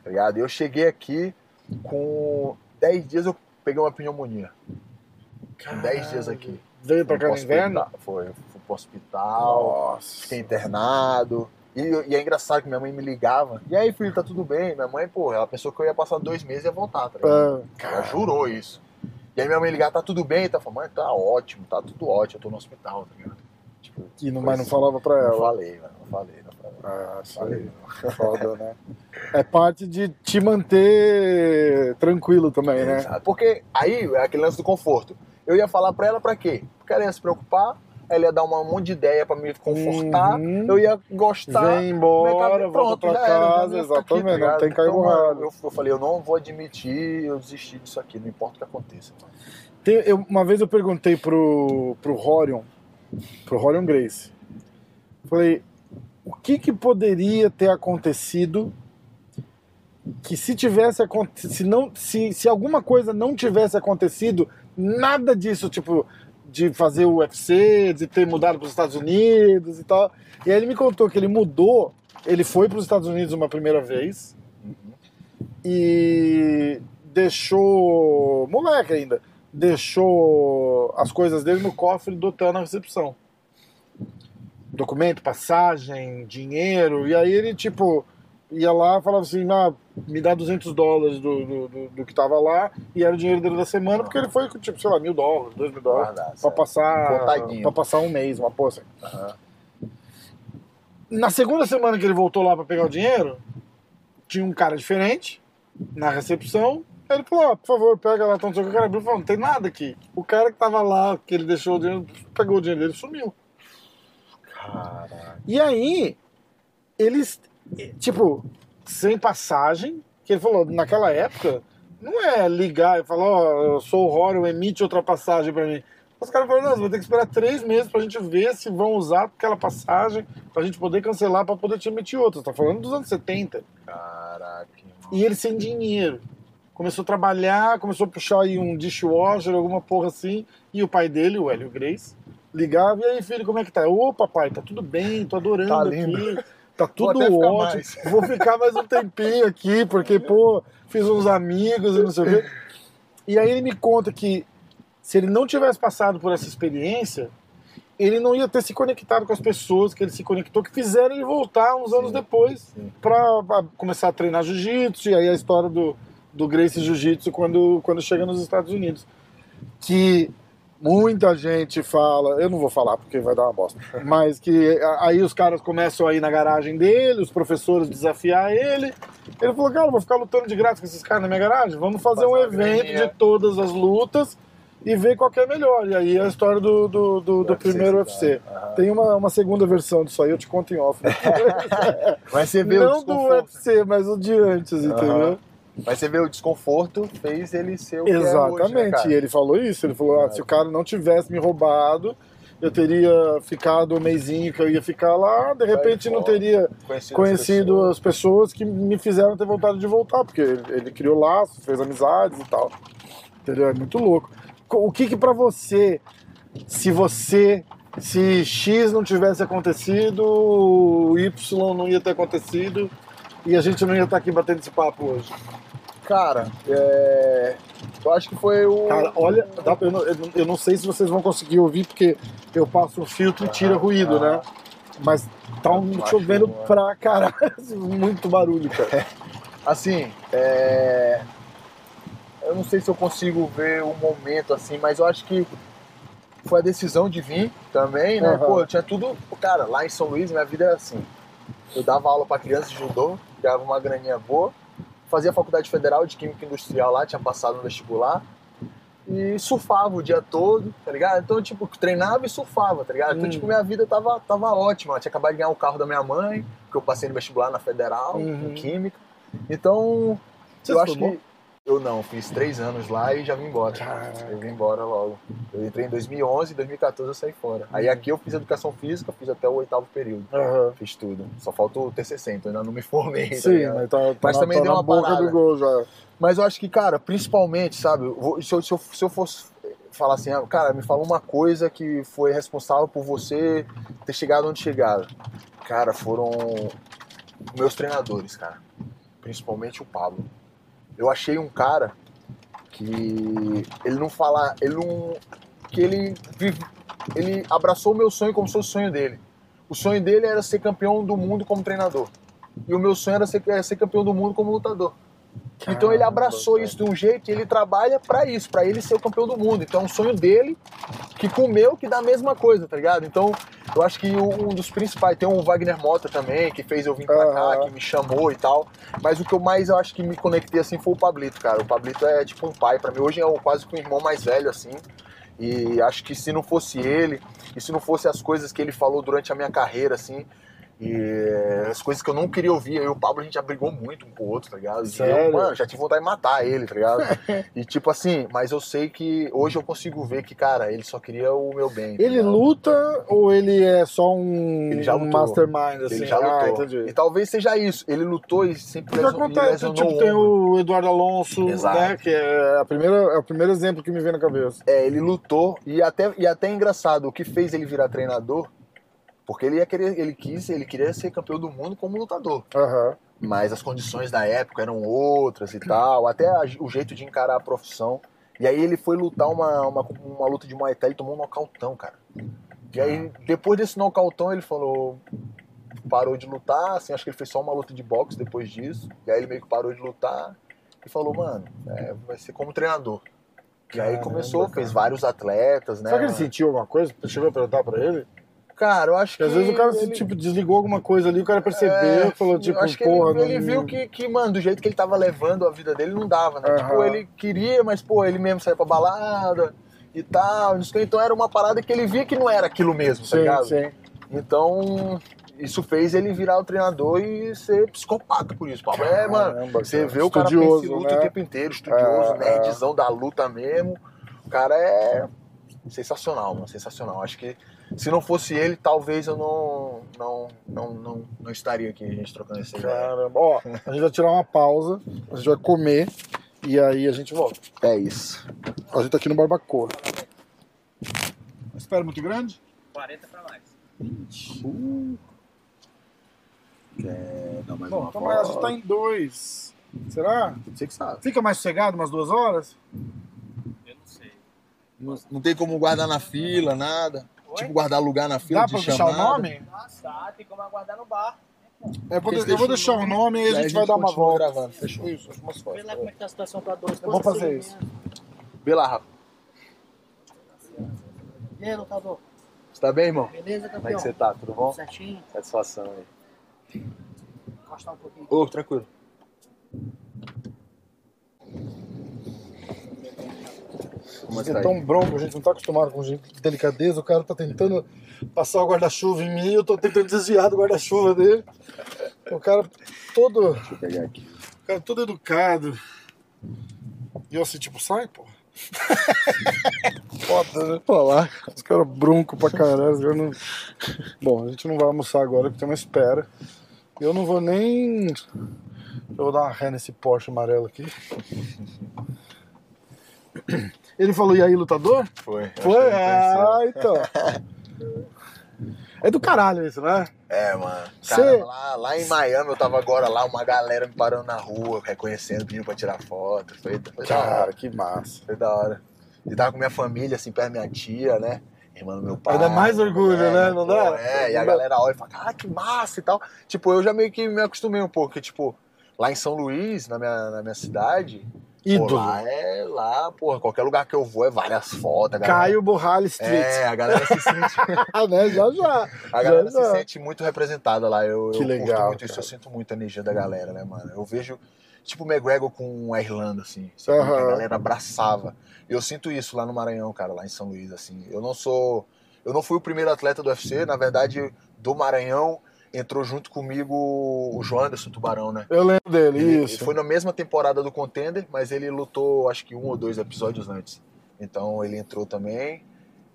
ligado? Eu cheguei aqui com 10 dias eu peguei uma pneumonia. Com 10 dias aqui. Veio pra cá no inverno? hospital- Foi, fui pro hospital. Nossa. Fiquei internado. E, e é engraçado que minha mãe me ligava. E aí, filho, tá tudo bem? Minha mãe, pô, ela pensou que eu ia passar dois meses e ia voltar, tá? É, Ela jurou isso. E aí minha mãe ligava, tá tudo bem? Tá falando, mãe, tá ótimo, tá tudo ótimo, eu tô no hospital, tá ligado? Tipo, e não, mas não falava pra Não ela. falei, mano, não falei, não falei. Ah, isso Falei. Foda, né? É parte de te manter tranquilo também, né? Exato. Porque aí é aquele lance do conforto. Eu ia falar pra ela pra quê? Porque ela ia se preocupar, ela ia dar um monte de ideia pra me confortar, Uhum. eu ia gostar. Vem embora, volta pra era, casa, ia ficar aqui, exatamente, tá não tem cair Então, borrado. eu, eu falei, eu não vou admitir, eu desisti disso aqui, não importa o que aconteça. Tem- eu- uma vez eu perguntei pro, pro Horion, pro Horion Grace, falei, o que que poderia ter acontecido que se tivesse se, não, se, se alguma coisa não tivesse acontecido, nada disso, tipo, de fazer o UFC, de ter mudado para os Estados Unidos e tal. E aí ele me contou que ele mudou, ele foi para os Estados Unidos uma primeira vez, e deixou moleque ainda deixou as coisas dele no cofre do hotel na recepção documento passagem dinheiro e aí ele tipo ia lá e falava assim ah, me dá 200 dólares do, do, do, do que tava lá e era o dinheiro dele da semana porque ele foi com tipo sei lá mil dólares dois mil dólares para certo. passar para passar um mês uma poça Aham. na segunda semana que ele voltou lá para pegar o dinheiro, tinha um cara diferente na recepção. Aí Ele falou: ó, por favor, pega lá, sei o que. O cara abriu e falou: não tem nada aqui. O cara que tava lá, que ele deixou o dinheiro, pegou o dinheiro dele e sumiu. Caralho. E aí, eles, tipo, sem passagem, Que ele falou, naquela época, não é ligar e falar, ó, eu sou o Horror, emite outra passagem pra mim. Os caras falaram, não, você vai ter que esperar três meses pra gente ver se vão usar aquela passagem, pra gente poder cancelar, pra poder te emitir outra. Você tá falando dos anos 70. Caraca. E ele sem dinheiro. Começou a trabalhar, começou a puxar aí um dishwasher, alguma porra assim. E o pai dele, o Hélio Grace, ligava, e aí, filho, como é que tá? Ô, papai, tá tudo bem, tô adorando Tá aqui. lindo. Tá tudo ótimo. Vou ficar mais um tempinho aqui, porque, pô, fiz uns amigos e não sei o quê. E aí ele me conta que se ele não tivesse passado por essa experiência, ele não ia ter se conectado com as pessoas que ele se conectou, que fizeram ele voltar uns anos Sim, depois pra começar a treinar jiu-jitsu, e aí a história do, do Gracie Jiu-Jitsu quando, quando chega nos Estados Unidos. Que muita gente fala, eu não vou falar porque vai dar uma bosta, mas que aí os caras começam a ir na garagem dele, os professores desafiar ele. Ele falou, cara, eu vou ficar lutando de graça com esses caras na minha garagem, vamos fazer um evento graninha." de todas as lutas e ver qual que é melhor. E aí é a história do, do, do, do UFC, primeiro UFC. Tem uma, uma segunda versão disso aí, eu te conto em off. né? Vê o Não do. UFC, mas o de antes, entendeu? Mas você vê o desconforto fez ele ser o que é hoje, né, Exatamente, cara? e ele falou isso, ele falou, ah, se o cara não tivesse me roubado, eu teria ficado o mêsinho que eu ia ficar lá, de repente não teria Conhecido, conhecido as as pessoas que me fizeram ter vontade de voltar, porque ele, ele criou laços, fez amizades e tal. Entendeu? É muito louco. Co- O que que pra você, se você, se X não tivesse acontecido, o Y não ia ter acontecido e a gente não ia estar aqui batendo esse papo hoje? Cara, é... eu acho que foi o. Cara, olha, dá- eu, não, eu não- eu não sei se vocês vão conseguir ouvir, porque eu passo um filtro e tira ruído, né? Mas tá um chovendo boa. pra caralho, muito barulho, cara. Assim, é... eu não sei se eu consigo ver o momento assim, mas eu acho que foi a decisão de vir também, né? Aham. Pô, eu tinha tudo. Cara, lá em São Luís, minha vida era assim. Eu dava aula pra criança de judô, ganhava uma graninha boa, fazia faculdade federal de Química Industrial lá, tinha passado no vestibular. E surfava o dia todo, tá ligado? Então, tipo, treinava e surfava, tá ligado? Então, Hum. tipo, minha vida tava, tava ótima. Eu tinha acabado de ganhar o carro da minha mãe, porque eu passei no vestibular na federal, Uhum. em Química. Então, Você eu acho que. Eu não, fiz três anos lá e já vim embora. Caraca. Eu vim embora logo. Eu entrei em 2011 e 2014 eu saí fora. Aí aqui eu fiz educação física, fiz até o oitavo período. Aham. Fiz tudo. Só falta o TCC, então ainda não me formei. tá Sim, ligado? mas, tá, tá Mas na, também tá deu uma boca parada. do gol já. Mas eu acho que, cara, principalmente, sabe, se eu, se eu, se eu fosse falar assim, ah, cara, me fala uma coisa que foi responsável por você ter chegado onde chegaram. Cara, foram meus treinadores, cara. Principalmente o Pablo. Eu achei um cara que ele não fala, ele não que ele ele abraçou o meu sonho como se fosse o sonho dele. O sonho dele era ser campeão do mundo como treinador. E o meu sonho era ser, era ser campeão do mundo como lutador. Então ele Caramba, abraçou cara. isso de um jeito e ele trabalha pra isso, pra ele ser o campeão do mundo. Então é um sonho dele que com o meu que dá a mesma coisa, tá ligado? Então eu acho que um dos principais, tem o Wagner Mota também, que fez eu vir pra cá, Aham. que me chamou e tal. Mas o que eu mais eu acho que me conectei assim foi o Pablito, cara. O Pablito é tipo um pai pra mim. Hoje é quase que um irmão mais velho, assim. E acho que se não fosse ele, e se não fosse as coisas que ele falou durante a minha carreira, assim, e as coisas que eu não queria ouvir, eu e o Pablo a gente já brigou muito um com o outro, tá ligado? E Sério? Eu, mano, já tive vontade de matar ele, tá ligado? e tipo assim, mas eu sei que hoje eu consigo ver que, cara, ele só queria o meu bem. tá Ele ligado? luta ou ele é só um, Ele já um lutou. mastermind, assim? Ele já Ah, lutou. entendi. e talvez seja isso. Ele lutou e sempre O que leso- e acontece? lesionou Tipo, o tem o Eduardo Alonso, Exato. né? Que é, a primeira, é o primeiro exemplo que me vem na cabeça. É, ele lutou e até, e até é engraçado, o que fez ele virar treinador, porque ele ia querer, ele quis, ele queria ser campeão do mundo como lutador. Aham. Mas as condições da época eram outras e tal, até a- o jeito de encarar a profissão. E aí ele foi lutar uma, uma, uma luta de Muay Thai e tomou um nocautão, cara. E aí, depois desse nocautão, ele falou. Parou de lutar, assim, acho que ele fez só uma luta de boxe depois disso. E aí ele meio que parou de lutar e falou, mano, é, vai ser como treinador. E aí começou, fez vários atletas, né? Será que ele sentiu alguma coisa? Chegou a perguntar pra ele? Cara, eu acho que. às vezes o cara se, ele- tipo, desligou alguma coisa ali, o cara percebeu, É, falou, tipo, acho que porra, ele, não... ele viu que, que, mano, do jeito que ele tava levando a vida dele, não dava, né? Aham. Tipo, ele queria, mas, pô, ele mesmo saía pra balada e tal. Então era uma parada que ele via que não era aquilo mesmo, tá Sim, ligado? sim. Então, isso fez ele virar o treinador e ser psicopata por isso. Pablo é, mano, Caramba, você cara. vê o cara pensa luta né? o tempo inteiro, estudioso, É, nerdzão da luta mesmo. O cara é sensacional, mano, sensacional. Acho que se não fosse ele, talvez eu não, não, não, não, não estaria aqui, a gente trocando essa ideia. Caramba. Ó, a gente vai tirar uma pausa, a gente vai comer e aí a gente volta. É isso. A gente tá aqui no Barbacoa. Espera muito grande? 40 pra mais. Quer dar mais Bom, uma então mas a gente tá em dois. Será? Você que sabe. Fica mais sossegado umas duas horas? Eu não sei. Não, não tem como guardar na fila, nada. Oi? Tipo, guardar lugar na fila Dá de pra deixar chamada. o nome? Nossa, tá, tem como aguardar no bar. É, eu vou, eu vou deixa deixar o nome e a gente vai dar uma volta. gravando, fechou. Isso, Vê lá como é que tá a situação pra dois. Eu vou fazer isso. Vê lá, Rafa. E aí, lutador? Você tá bem, irmão? Beleza, Como é campeão? que você tá? Tudo bom? Certinho? Satisfação aí. Encostar um pouquinho. Ô, tranquilo. É tão bronco, a gente não tá acostumado com gente de delicadeza. O cara tá tentando passar o guarda-chuva em mim, eu tô tentando desviar do guarda-chuva dele. O cara todo. Deixa eu pegar aqui. O cara todo educado. E eu assim, tipo, sai, pô. Foda, né? Pô, lá. Os caras bronco pra caralho. não... Bom, a gente não vai almoçar agora porque tem uma espera. Eu não vou nem. Eu vou dar uma ré nesse Porsche amarelo aqui. Ele falou, e aí, lutador? Foi. Foi? Ah, então. É do caralho isso, né? É, mano. Cê- Cara, lá, lá em Miami eu tava agora lá, uma galera me parando na rua, reconhecendo, pedindo pra tirar foto. Foi, foi da hora. Cara, que massa. Foi da hora. E tava com minha família, assim, perto da minha tia, né? Irmã do meu pai. Dá mais orgulho, é, né? Não dá? É, e a galera olha e fala, cara, que massa e tal. Tipo, eu já meio que me acostumei um pouco, porque, tipo, lá em São Luís, na minha, na minha cidade, pô, Ídolo. lá é lá, porra, qualquer lugar que eu vou é várias fotos. galera- Caio Borralho Street. É, a galera se sente. Ah, né? Já já. A galera Já, já. se sente muito representada lá. Eu, Que eu legal, muito isso, cara. eu sinto muito a energia da galera, né, mano? Eu vejo, tipo, o McGregor com a Irlanda, assim, sabe? A galera abraçava. Eu sinto isso lá no Maranhão, cara, lá em São Luís, assim. Eu não sou. Eu não fui o primeiro atleta do UFC, na verdade, do Maranhão entrou junto comigo o João Anderson Tubarão, né? Eu lembro dele, Ele, ele isso. foi na mesma temporada do Contender, mas ele lutou acho que um ou dois episódios antes. Então ele entrou também.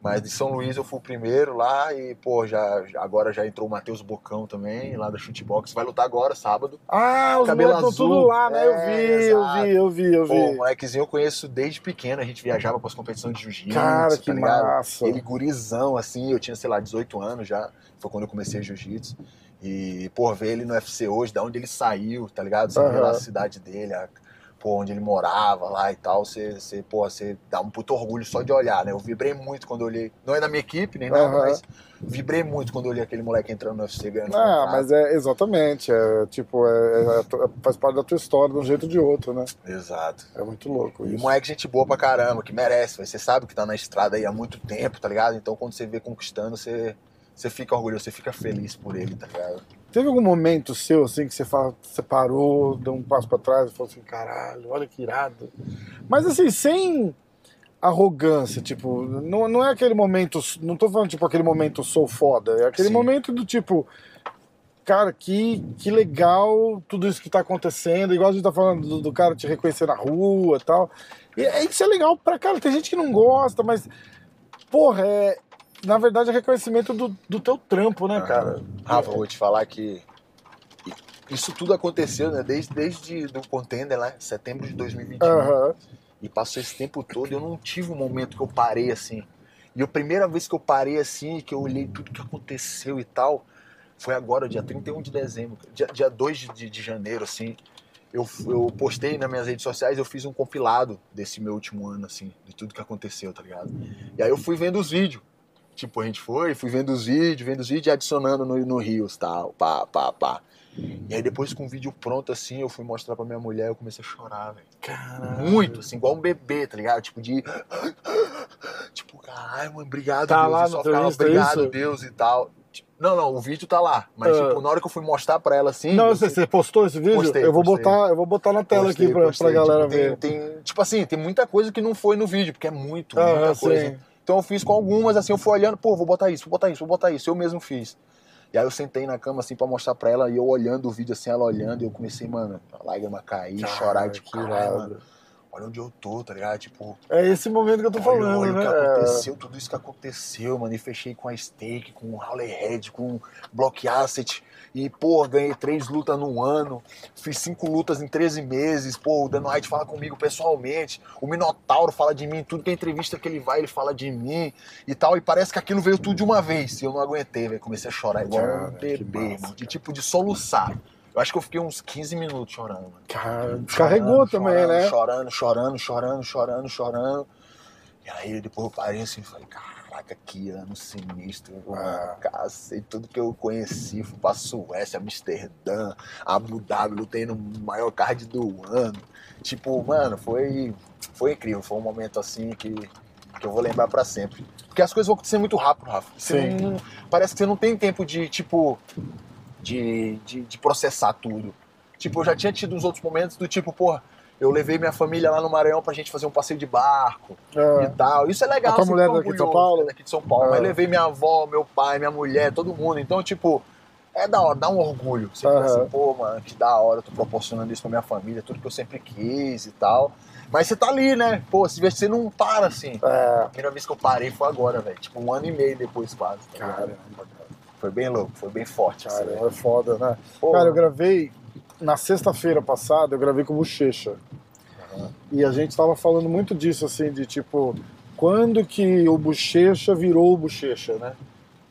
Mas de São Luís eu fui o primeiro lá e, pô, já, agora já entrou o Matheus Bocão também, lá da Shootbox. Vai lutar agora, sábado. Ah, os Cabelo moleques estão tudo azul. lá, né? Eu É, vi, eu vi, eu vi, eu Pô, o vi. molequezinho eu conheço desde pequeno, a gente viajava para as competições de jiu-jitsu. Cara, que tá ligado? massa. Ele gurizão, assim, eu tinha, sei lá, 18 anos já, foi quando eu comecei jiu-jitsu. E, pô, ver ele no UFC hoje, da onde ele saiu, tá ligado? Você vê Aham. lá a cidade dele, a, pô, onde ele morava lá e tal, você, você, pô, você dá um puto orgulho só de olhar, né? Eu vibrei muito quando eu olhei, não é da minha equipe nem nada, Aham. mas vibrei muito quando eu olhei aquele moleque entrando no UFC ganhando Ah, mas é exatamente, é tipo, é, é- é- faz parte da tua história de um jeito ou de outro, né? Exato. É muito louco E isso. moleque gente boa pra caramba, que merece, você sabe que tá na estrada aí há muito tempo, tá ligado? Então quando você vê conquistando, você, você fica orgulhoso, você fica feliz por ele, tá ligado? Teve algum momento seu, assim, que você, fala, você parou, deu um passo pra trás e falou assim, caralho, olha que irado. Mas assim, sem arrogância, tipo, não, não é aquele momento, não tô falando tipo aquele momento sou foda, é aquele Sim. momento do tipo, cara, que, que legal tudo isso que tá acontecendo, igual a gente tá falando do, do cara te reconhecer na rua tal. E é- isso é legal pra cara, tem gente que não gosta, mas, porra, é, na verdade é reconhecimento do, do teu trampo, né, cara? Rafa, eu vou te falar que isso tudo aconteceu, né? Desde, desde do contender, né? Setembro de 2021. Aham. E passou esse tempo todo, eu não tive um momento que eu parei assim. E a primeira vez que eu parei assim, que eu olhei tudo que aconteceu e tal, foi agora, dia 31 de dezembro, dia, dia 2 de, de, de janeiro, assim. Eu, eu postei nas minhas redes sociais, eu fiz um compilado desse meu último ano, assim, de tudo que aconteceu, tá ligado? E aí eu fui vendo os vídeos. Tipo, a gente foi, fui vendo os vídeos, vendo os vídeos e adicionando no, no Rios, tal, pá, pá, pá. E aí depois com o vídeo pronto, assim, eu fui mostrar pra minha mulher, eu comecei a chorar, velho. Caralho. Muito, assim, igual um bebê, tá ligado? Tipo, de. Tipo, caralho, mãe, obrigado, Tá Deus. lá só ficava, obrigado, isso? Deus e tal. Tipo, Não, não, o vídeo tá lá. Mas, Ah. tipo, na hora que eu fui mostrar pra ela assim. Não, você, você postou esse vídeo? Postei, eu vou postei. botar, eu vou botar na tela postei, aqui pra, postei. pra galera tipo, tem- ver. Tem, tipo assim, tem muita coisa que não foi no vídeo, porque é muito, Aham, muita coisa. Então eu fiz com algumas, assim, eu fui olhando, pô, vou botar isso, vou botar isso, vou botar isso. Eu mesmo fiz. E aí eu sentei na cama assim pra mostrar pra ela, e eu olhando o vídeo assim, ela olhando, e eu comecei, mano, a lágrima cair, Cara, chorar, tipo, que caralho, mano, olha onde eu tô, tá ligado? Tipo, É esse momento que eu tô olha, falando, olha né? o que aconteceu, tudo isso que aconteceu, mano, e fechei com a Steak, com o Howley Head, com Block Asset, e, pô, ganhei três lutas num ano, fiz cinco lutas em 13 meses, pô, o Dan White fala comigo pessoalmente, o Minotauro fala de mim, tudo que é entrevista que ele vai, ele fala de mim e tal, e parece que aquilo veio tudo de uma vez, e eu não aguentei, velho, comecei a chorar igual Cara, um bebê, massa, de cara. tipo de soluçar. Eu acho que eu fiquei uns 15 minutos chorando, mano. Cara, descarregou Chorando, também, chorando, né? Chorando, chorando, chorando, chorando, chorando. E aí depois eu parei assim e falei, caraca, que ano sinistro, Ah. mano. Cacete, tudo que eu conheci, fui pra Suécia, Amsterdã, Abu Dhabi, lutei no maior card do ano. Tipo, mano, foi, foi incrível, foi um momento assim que, que eu vou lembrar pra sempre. Porque as coisas vão acontecer muito rápido, Rafa. Você Sim. não- parece que você não tem tempo de, tipo, de, de, de processar tudo. Tipo, eu já tinha tido uns outros momentos do tipo, porra, eu levei minha família lá no Maranhão pra gente fazer um passeio de barco e É. tal. Isso é legal. A tua você mulher fica daqui de São Paulo? é daqui de São Paulo. Ah. Mas levei minha avó, meu pai, minha mulher, todo mundo. Então, tipo, é da hora, dá um orgulho. Você Aham. assim, pô, mano, que da hora, eu tô proporcionando isso pra minha família, tudo que eu sempre quis e tal. Mas você tá ali, né? Pô, se você não para assim. É. A primeira vez que eu parei foi agora, velho. Tipo, um ano e meio depois quase. tá? Caramba, Foi bem louco, foi bem forte. assim, cara, velho. é foda, né? Pô, Cara, eu gravei na sexta-feira passada, eu gravei com o Bochecha. Aham. E a gente tava falando muito disso, assim, de tipo, quando que o Bochecha virou o Bochecha, né?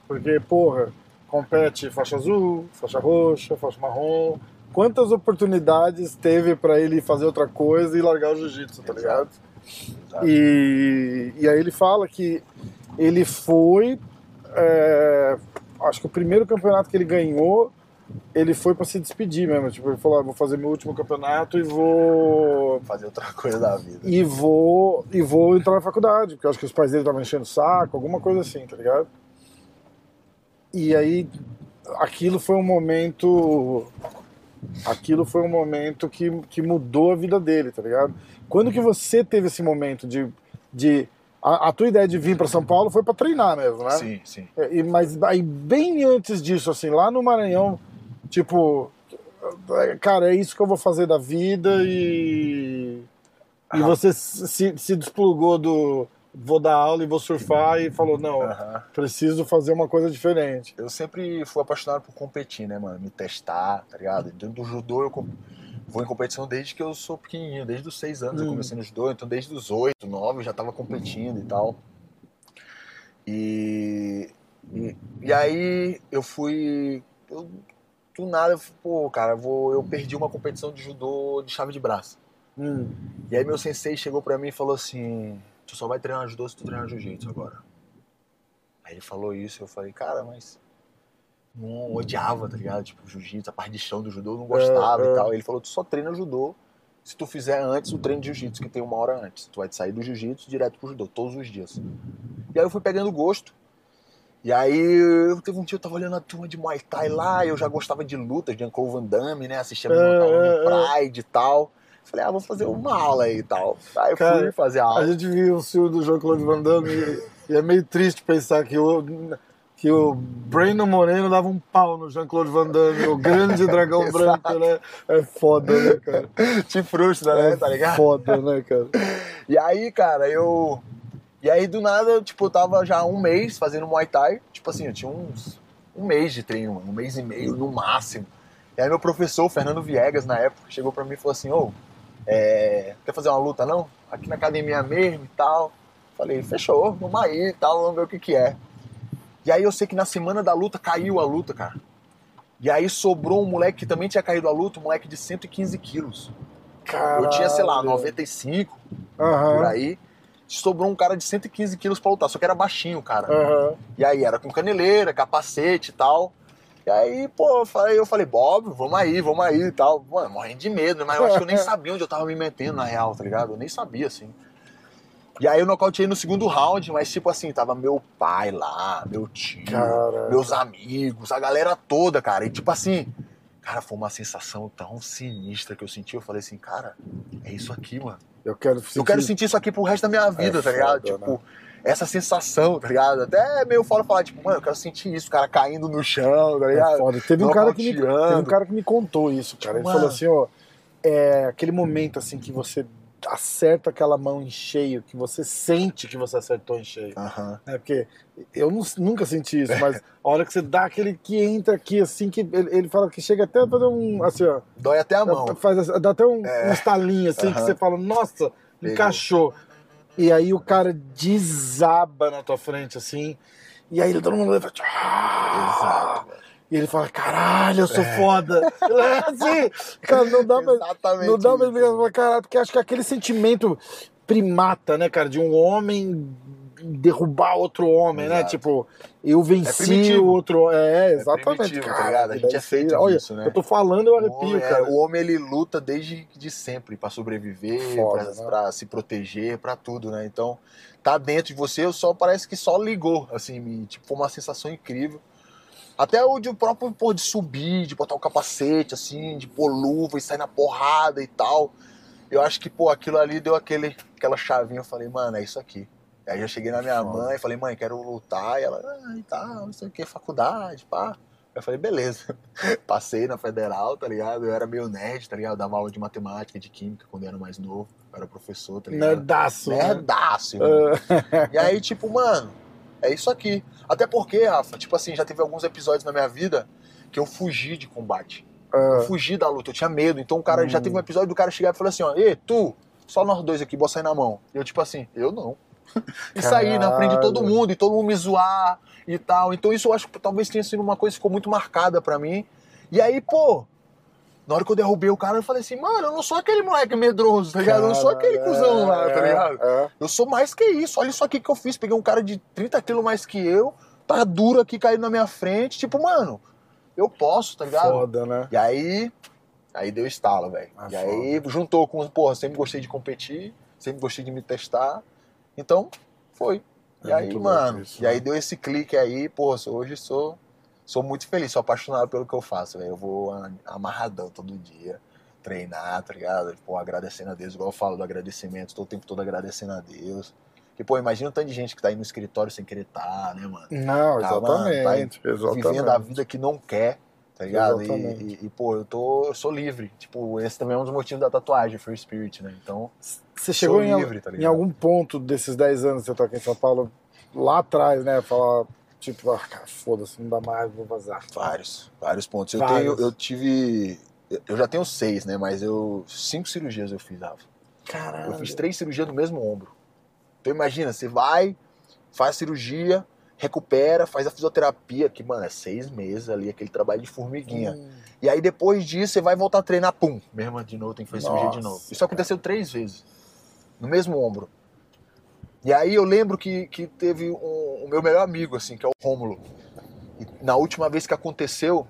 Porque, porra, compete faixa azul, faixa roxa, faixa marrom. Quantas oportunidades teve pra ele fazer outra coisa e largar o jiu-jitsu, tá ligado? Exato. E, e aí ele fala que ele foi. é, acho que o primeiro campeonato que ele ganhou, ele foi pra se despedir mesmo. Tipo, ele falou: ah, vou fazer meu último campeonato e vou. fazer outra coisa da vida. E vou, e vou entrar na faculdade, porque eu acho que os pais dele estavam enchendo o saco, alguma coisa assim, tá ligado? E aí, aquilo foi um momento. Aquilo foi um momento que, que mudou a vida dele, tá ligado? Quando que você teve esse momento de. de a, a tua ideia de vir para São Paulo foi para treinar mesmo, né? Sim, sim. É, E, mas aí, bem antes disso, assim, lá no Maranhão, tipo, cara, é isso que eu vou fazer da vida e. E Ah. você se, se desplugou do vou dar aula e vou surfar e falou, não, Aham. preciso fazer uma coisa diferente. Eu sempre fui apaixonado por competir, né, mano? Me testar, tá ligado? Dentro do judô eu vou em competição desde que eu sou pequenininho, desde os seis anos eu Hum. comecei no judô, então desde os oito, nove eu já tava competindo e tal. E, e, e aí eu fui. Eu, do nada, eu, pô, cara, vou, eu perdi uma competição de judô de chave de braço. Hum. E aí meu sensei chegou pra mim e falou assim: Tu só vai treinar judô se tu treinar jiu-jitsu agora. Aí ele falou isso, eu falei, cara, mas. Não odiava, tá ligado? Tipo, jiu-jitsu, a parte de chão do judô, eu não gostava É, é. e tal. Ele falou: Tu só treina judô se tu fizer antes o treino de jiu-jitsu, que tem uma hora antes. Tu vai sair do jiu-jitsu direto pro judô, todos os dias. E aí eu fui pegando gosto. E aí, eu teve um dia eu tava olhando a turma de Muay Thai lá, eu já gostava de lutas, de Uncle Van Damme, né? Assistia É, luta é, no Pride e tal. Falei, ah, vou fazer uma aula aí e tal. Aí eu Cara, fui fazer a A aula. gente viu o filme do Jean-Claude Van Damme e, e é meio triste pensar que o, que o Brandon Moreno dava um pau no Jean-Claude Van Damme, o grande dragão branco, né? É foda, né, cara? Te frustra, né? É Tá ligado? foda, né, cara? E aí, cara, eu. E aí, do nada, tipo, eu tava já um mês fazendo Muay Thai. Tipo assim, eu tinha uns. Um mês de treino, um mês e meio no máximo. E aí, meu professor, Fernando Viegas, na época, chegou pra mim e falou assim: Ô, é, quer fazer uma luta não? Aqui na academia mesmo e tal. Falei: fechou, vamos aí e tal, vamos ver o que que é. E aí, eu sei que na semana da luta caiu a luta, cara. E aí sobrou um moleque que também tinha caído a luta, um moleque de 115 quilos. Eu tinha, sei lá, Caralho. 95 por Aham, aí. Sobrou um cara de 115 quilos pra lutar, só que era baixinho, cara. aham. E aí era com caneleira, capacete e tal. E aí, pô, eu falei, eu falei, Bob, vamos aí, vamos aí e tal. Mano, morrendo de medo, mas eu acho que eu nem sabia onde eu tava me metendo na real, tá ligado? Eu nem sabia, assim. E aí eu nocauteei no segundo round, mas tipo assim, tava meu pai lá, meu tio, meus amigos, a galera toda, cara. E tipo assim, cara, foi uma sensação tão sinistra que eu senti. Eu falei assim, cara, é isso aqui, mano. Eu quero sentir. Eu quero sentir isso aqui pro resto da minha vida, É tá ligado? foda, Tipo, essa sensação, tá ligado? Até é meio foda falar, tipo, mano, eu quero sentir isso, o cara caindo no chão, tá É ligado? foda. Teve um, cara que me, teve um cara que me contou isso, cara. Ele Mano. falou assim, ó, é aquele momento assim que você acerta aquela mão em cheio, que você sente que você acertou em cheio. Aham. É porque eu nu- nunca senti isso, mas a hora que você dá aquele que entra aqui, assim, que ele, ele fala que chega até a fazer um, assim, ó, Dói até a mão. faz, assim, dá até um, um estalinho, assim, que Aham. você fala, nossa, Pegou. encaixou. E aí o cara desaba na tua frente, assim, e aí todo mundo leva, Exato. E ele fala, caralho, eu sou foda. É assim, cara, não dá pra, Exatamente. não dá pra isso. explicar, caralho, porque acho que aquele sentimento primata, né, cara, de um homem derrubar outro homem, né? Exato. Tipo, eu venci primitivo. o outro. É, exatamente. primitivo, tá cara, ligado? A gente é feito Olha, disso, né? eu tô falando, eu O arrepio, homem, é- cara. o homem, ele luta desde de sempre pra sobreviver, pra, né? se proteger, pra tudo, né? Então, tá dentro de você, eu só parece que só ligou, assim, me, tipo, foi uma sensação incrível. Até o de próprio pô, de subir, de botar o capacete, assim, de pôr luva e sair na porrada e tal. Eu acho que, pô, aquilo ali deu aquele, aquela chavinha, eu falei, mano, é isso aqui. Aí eu cheguei na minha Foda. mãe e falei, mãe, quero lutar. E ela, ah, e tal, não sei o que, faculdade, pá. Eu falei, beleza. Passei na federal, tá ligado? Eu era meio nerd, tá ligado? Eu dava aula de matemática e de química quando eu era mais novo. Eu era professor, tá ligado? Nerdaço. né? Nerdaço, irmão. E aí, tipo, mano, é isso aqui. Até porque, Rafa, tipo assim, já teve alguns episódios na minha vida que eu fugi de combate. Eu Ah, fugi da luta, eu tinha medo. Então o cara já Hum. teve um episódio do cara chegar e falar assim, ó, Ê, tu, só nós dois aqui, bota sair na mão. E eu, tipo assim, eu não. E saí na frente de todo mundo, e todo mundo me zoar e tal. Então isso eu acho que talvez tenha sido uma coisa que ficou muito marcada pra mim. E aí, pô, na hora que eu derrubei o cara, eu falei assim, mano, eu não sou aquele moleque medroso, tá ligado? Eu não sou aquele cuzão lá, é, tá ligado? é. Eu sou mais que isso. Olha isso aqui que eu fiz. Peguei um cara de 30 quilos mais que eu, tá duro aqui, caindo na minha frente. Tipo, mano, eu posso, tá ligado? Foda, né? E aí, aí deu estalo, velho. Ah, e aí juntou com, porra, sempre gostei de competir, sempre gostei de me testar. Então, foi. E É aí, mano, isso, e né? aí deu esse clique aí, porra, hoje sou, sou muito feliz, sou apaixonado pelo que eu faço, velho. Eu vou amarradão todo dia, treinar, tá ligado? Pô, agradecendo a Deus, igual eu falo do agradecimento, tô o tempo todo agradecendo a Deus. E, pô, imagina o tanto de gente que tá aí no escritório sem querer estar, né, mano? Não, Tá, mano, exatamente. vivendo a exatamente. vida que não quer, tá ligado? E, Exatamente. e- e, pô, eu tô, eu sou livre. Tipo, esse também é um dos motivos da tatuagem, Free Spirit, né? Então, Você chegou em, livre, tá em algum ponto desses 10 anos que você tá aqui em São Paulo, lá atrás, né? Falar, tipo, ah, cara, foda-se, não dá mais, vou vazar. vários, vários pontos. Eu Vários. tenho, eu tive, eu já tenho seis, né? Mas eu cinco cirurgias eu fiz, Rafa. Caralho. Eu fiz três cirurgias no mesmo ombro. Então imagina, você vai, faz a cirurgia, recupera, faz a fisioterapia, que, mano, é seis meses ali, aquele trabalho de formiguinha. Hum, E aí depois disso você vai voltar a treinar, pum, mesmo de novo, tem que fazer cirurgia de Nossa, novo. Isso aconteceu três vezes, no mesmo ombro. E aí eu lembro que, que teve um, o meu melhor amigo, assim, que é o Rômulo. E na última vez que aconteceu,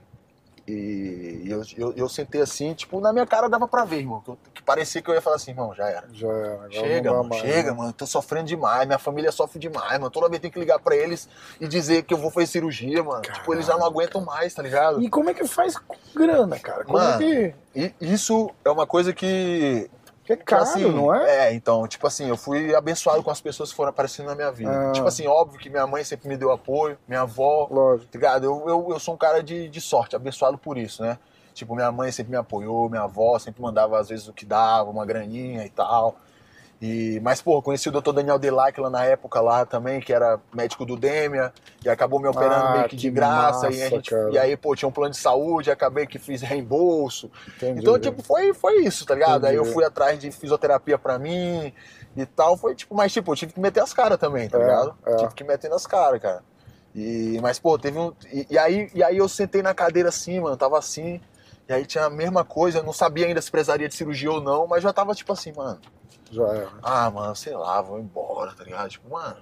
e eu, eu, eu sentei assim, tipo, na minha cara dava pra ver, irmão. Que, eu- que parecia que eu ia falar assim, irmão, já era. já era. Chega, mano, mais, chega, né? mano. Tô sofrendo demais. Minha família sofre demais, mano. Toda vez tem que ligar pra eles e dizer que eu vou fazer cirurgia, mano. Tipo, eles já não aguentam mais, tá ligado? E como é que faz com grana, cara? Como Mano, é que. Isso é uma coisa que. Que é caro, assim, não é? É, então, tipo assim, eu fui abençoado com as pessoas que foram aparecendo na minha vida. Ah. Tipo assim, óbvio que minha mãe sempre me deu apoio, minha avó, Lógico. tá ligado? Eu, eu, eu sou um cara de, de sorte, abençoado por isso, né? Tipo, minha mãe sempre me apoiou, minha avó sempre mandava às vezes o que dava, uma graninha e tal. E, mas, pô, conheci o Dr. Daniel Delac lá na época lá também, que era médico do Dêmia, e acabou me operando Ah, meio que que de graça. e, massa, gente, cara. e aí, pô, tinha um plano de saúde, acabei que fiz reembolso. Entendi. Então, tipo, foi, foi isso, tá ligado? Aí eu Entendi. fui atrás de fisioterapia pra mim e tal. Foi tipo, mas tipo, eu tive que meter as caras também, tá É, ligado? é. Tive que meter nas caras, cara. E, mas, pô, teve um. E, e aí, e aí eu sentei na cadeira assim, mano, tava assim. E aí tinha a mesma coisa, eu não sabia ainda se precisaria de cirurgia ou não, mas já tava tipo assim, mano. Já. Ah, mano, sei lá, vou embora, tá ligado? Tipo, mano.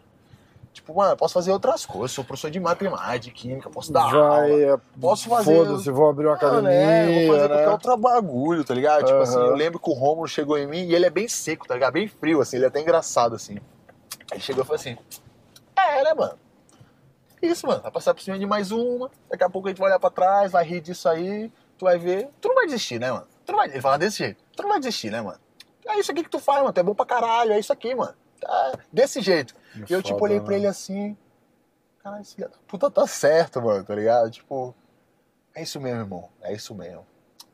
Tipo, mano, eu posso fazer outras coisas, sou professor de matemática, de química, posso dar já aula. é. Posso fazer- Foda-se, vou abrir uma academia. Mano, é, vou fazer né? qualquer outro bagulho, tá ligado? Tipo assim, eu lembro que o Rômulo chegou em mim e ele é bem seco, tá ligado? Bem frio, assim, ele é até engraçado, assim. Ele chegou e falou assim, é, né, mano? Isso, mano, vai passar por cima de mais uma, daqui a pouco a gente vai olhar pra trás, vai rir disso aí, tu vai ver, tu não vai desistir, né, mano? Tu não vai... Ele fala desse jeito, tu não vai desistir, né, mano? É isso aqui que tu faz, mano, tu é bom pra caralho, é isso aqui, mano. ah, desse jeito. E eu, tipo, Foda, olhei pra ele assim. Cara, esse filho da puta tá certo, mano, tá ligado? Tipo, é isso mesmo, irmão. É isso mesmo.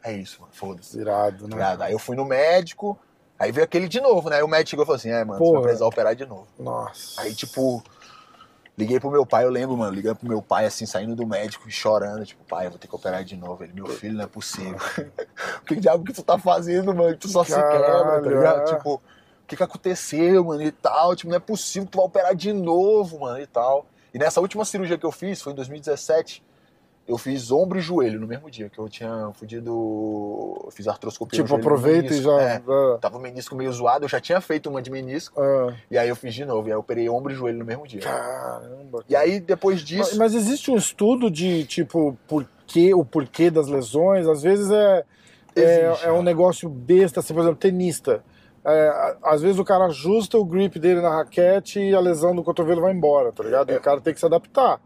É isso, mano. Foda-se. Irado, Tá né? ligado? Aí eu fui no médico, aí veio aquele de novo, né? Aí o médico chegou e falou assim: é, mano, você Porra. vai precisar operar de novo. Nossa. Aí, tipo, liguei pro meu pai, eu lembro, mano, ligando pro meu pai, assim, saindo do médico e chorando, tipo, pai, eu vou ter que operar de novo. Ele, meu filho, não é possível. o que diabo que tu tá fazendo, mano? Tu só se quebra, tá Caralho, ligado? é. Tipo, o que que aconteceu, mano, e tal? Tipo, não é possível que tu vai operar de novo, mano, e tal. E nessa última cirurgia que eu fiz, foi em 2017, eu fiz ombro e joelho no mesmo dia, que eu tinha fudido, fiz artroscopia Tipo, aproveita e já. É, ah, tava o menisco meio zoado, eu já tinha feito uma de menisco, ah. e aí eu fiz de novo, e aí eu operei ombro e joelho no mesmo dia. Caramba. E aí, depois Mas, disso. mas existe um estudo de, tipo, porquê, o porquê das lesões? Às vezes é, é, Existe, é um né? negócio besta, assim, por exemplo, tenista. É, às vezes o cara ajusta o grip dele na raquete e a lesão do cotovelo vai embora, tá ligado? E É. o cara tem que se adaptar.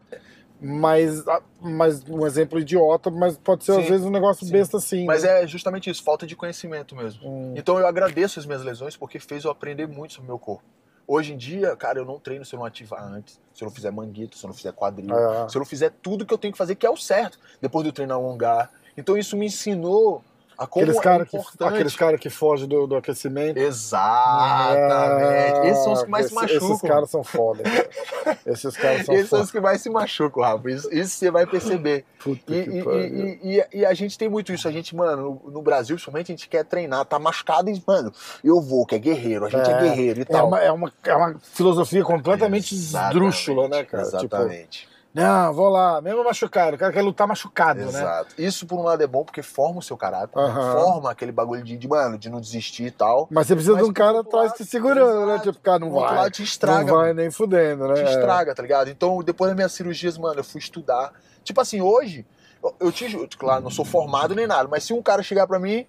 Mas, mas um exemplo idiota, mas pode ser às Sim, vezes um negócio sim. besta assim. Mas né? é justamente isso, falta de conhecimento mesmo. Hum. Então eu agradeço as minhas lesões porque fez eu aprender muito sobre o meu corpo. Hoje em dia, cara, eu não treino se eu não ativar antes, se eu não fizer manguito, se eu não fizer quadril, É. se eu não fizer tudo que eu tenho que fazer, que é o certo, depois do treino alongar. Então isso me ensinou Aqueles é caras que, importante. aqueles cara que fogem do, do aquecimento. Exatamente. Ah, Esses são os que mais esse- se machucam. Esses caras são foda. cara. Esses caras são Esses são foda. os que mais se machucam, Rafa. Isso, isso você vai perceber. Puta E, que e- e- e- e a gente tem muito isso. A gente, mano, no, no Brasil, principalmente, a gente quer treinar, tá machucado e, mano, eu vou, que é guerreiro, a gente é, É, guerreiro e É tal. uma, é, uma, é uma filosofia completamente Exatamente, esdrúxula, né, cara? Tipo, Exatamente. Não, vou lá, mesmo machucado, o cara quer lutar machucado, né? Exato. Isso, por um lado, é bom porque forma o seu caráter, Aham. forma aquele bagulho de, de, mano, de não desistir e tal. Mas você precisa Mas de um cara atrás te segurando, né? exato. Tipo, cara, não vai. lado, te estraga. não vai nem fudendo, né? te estraga, tá ligado? Então, depois das minhas cirurgias, mano, eu fui estudar. Tipo assim, hoje, eu- eu te juro, claro, não sou formado nem nada, mas se um cara chegar pra mim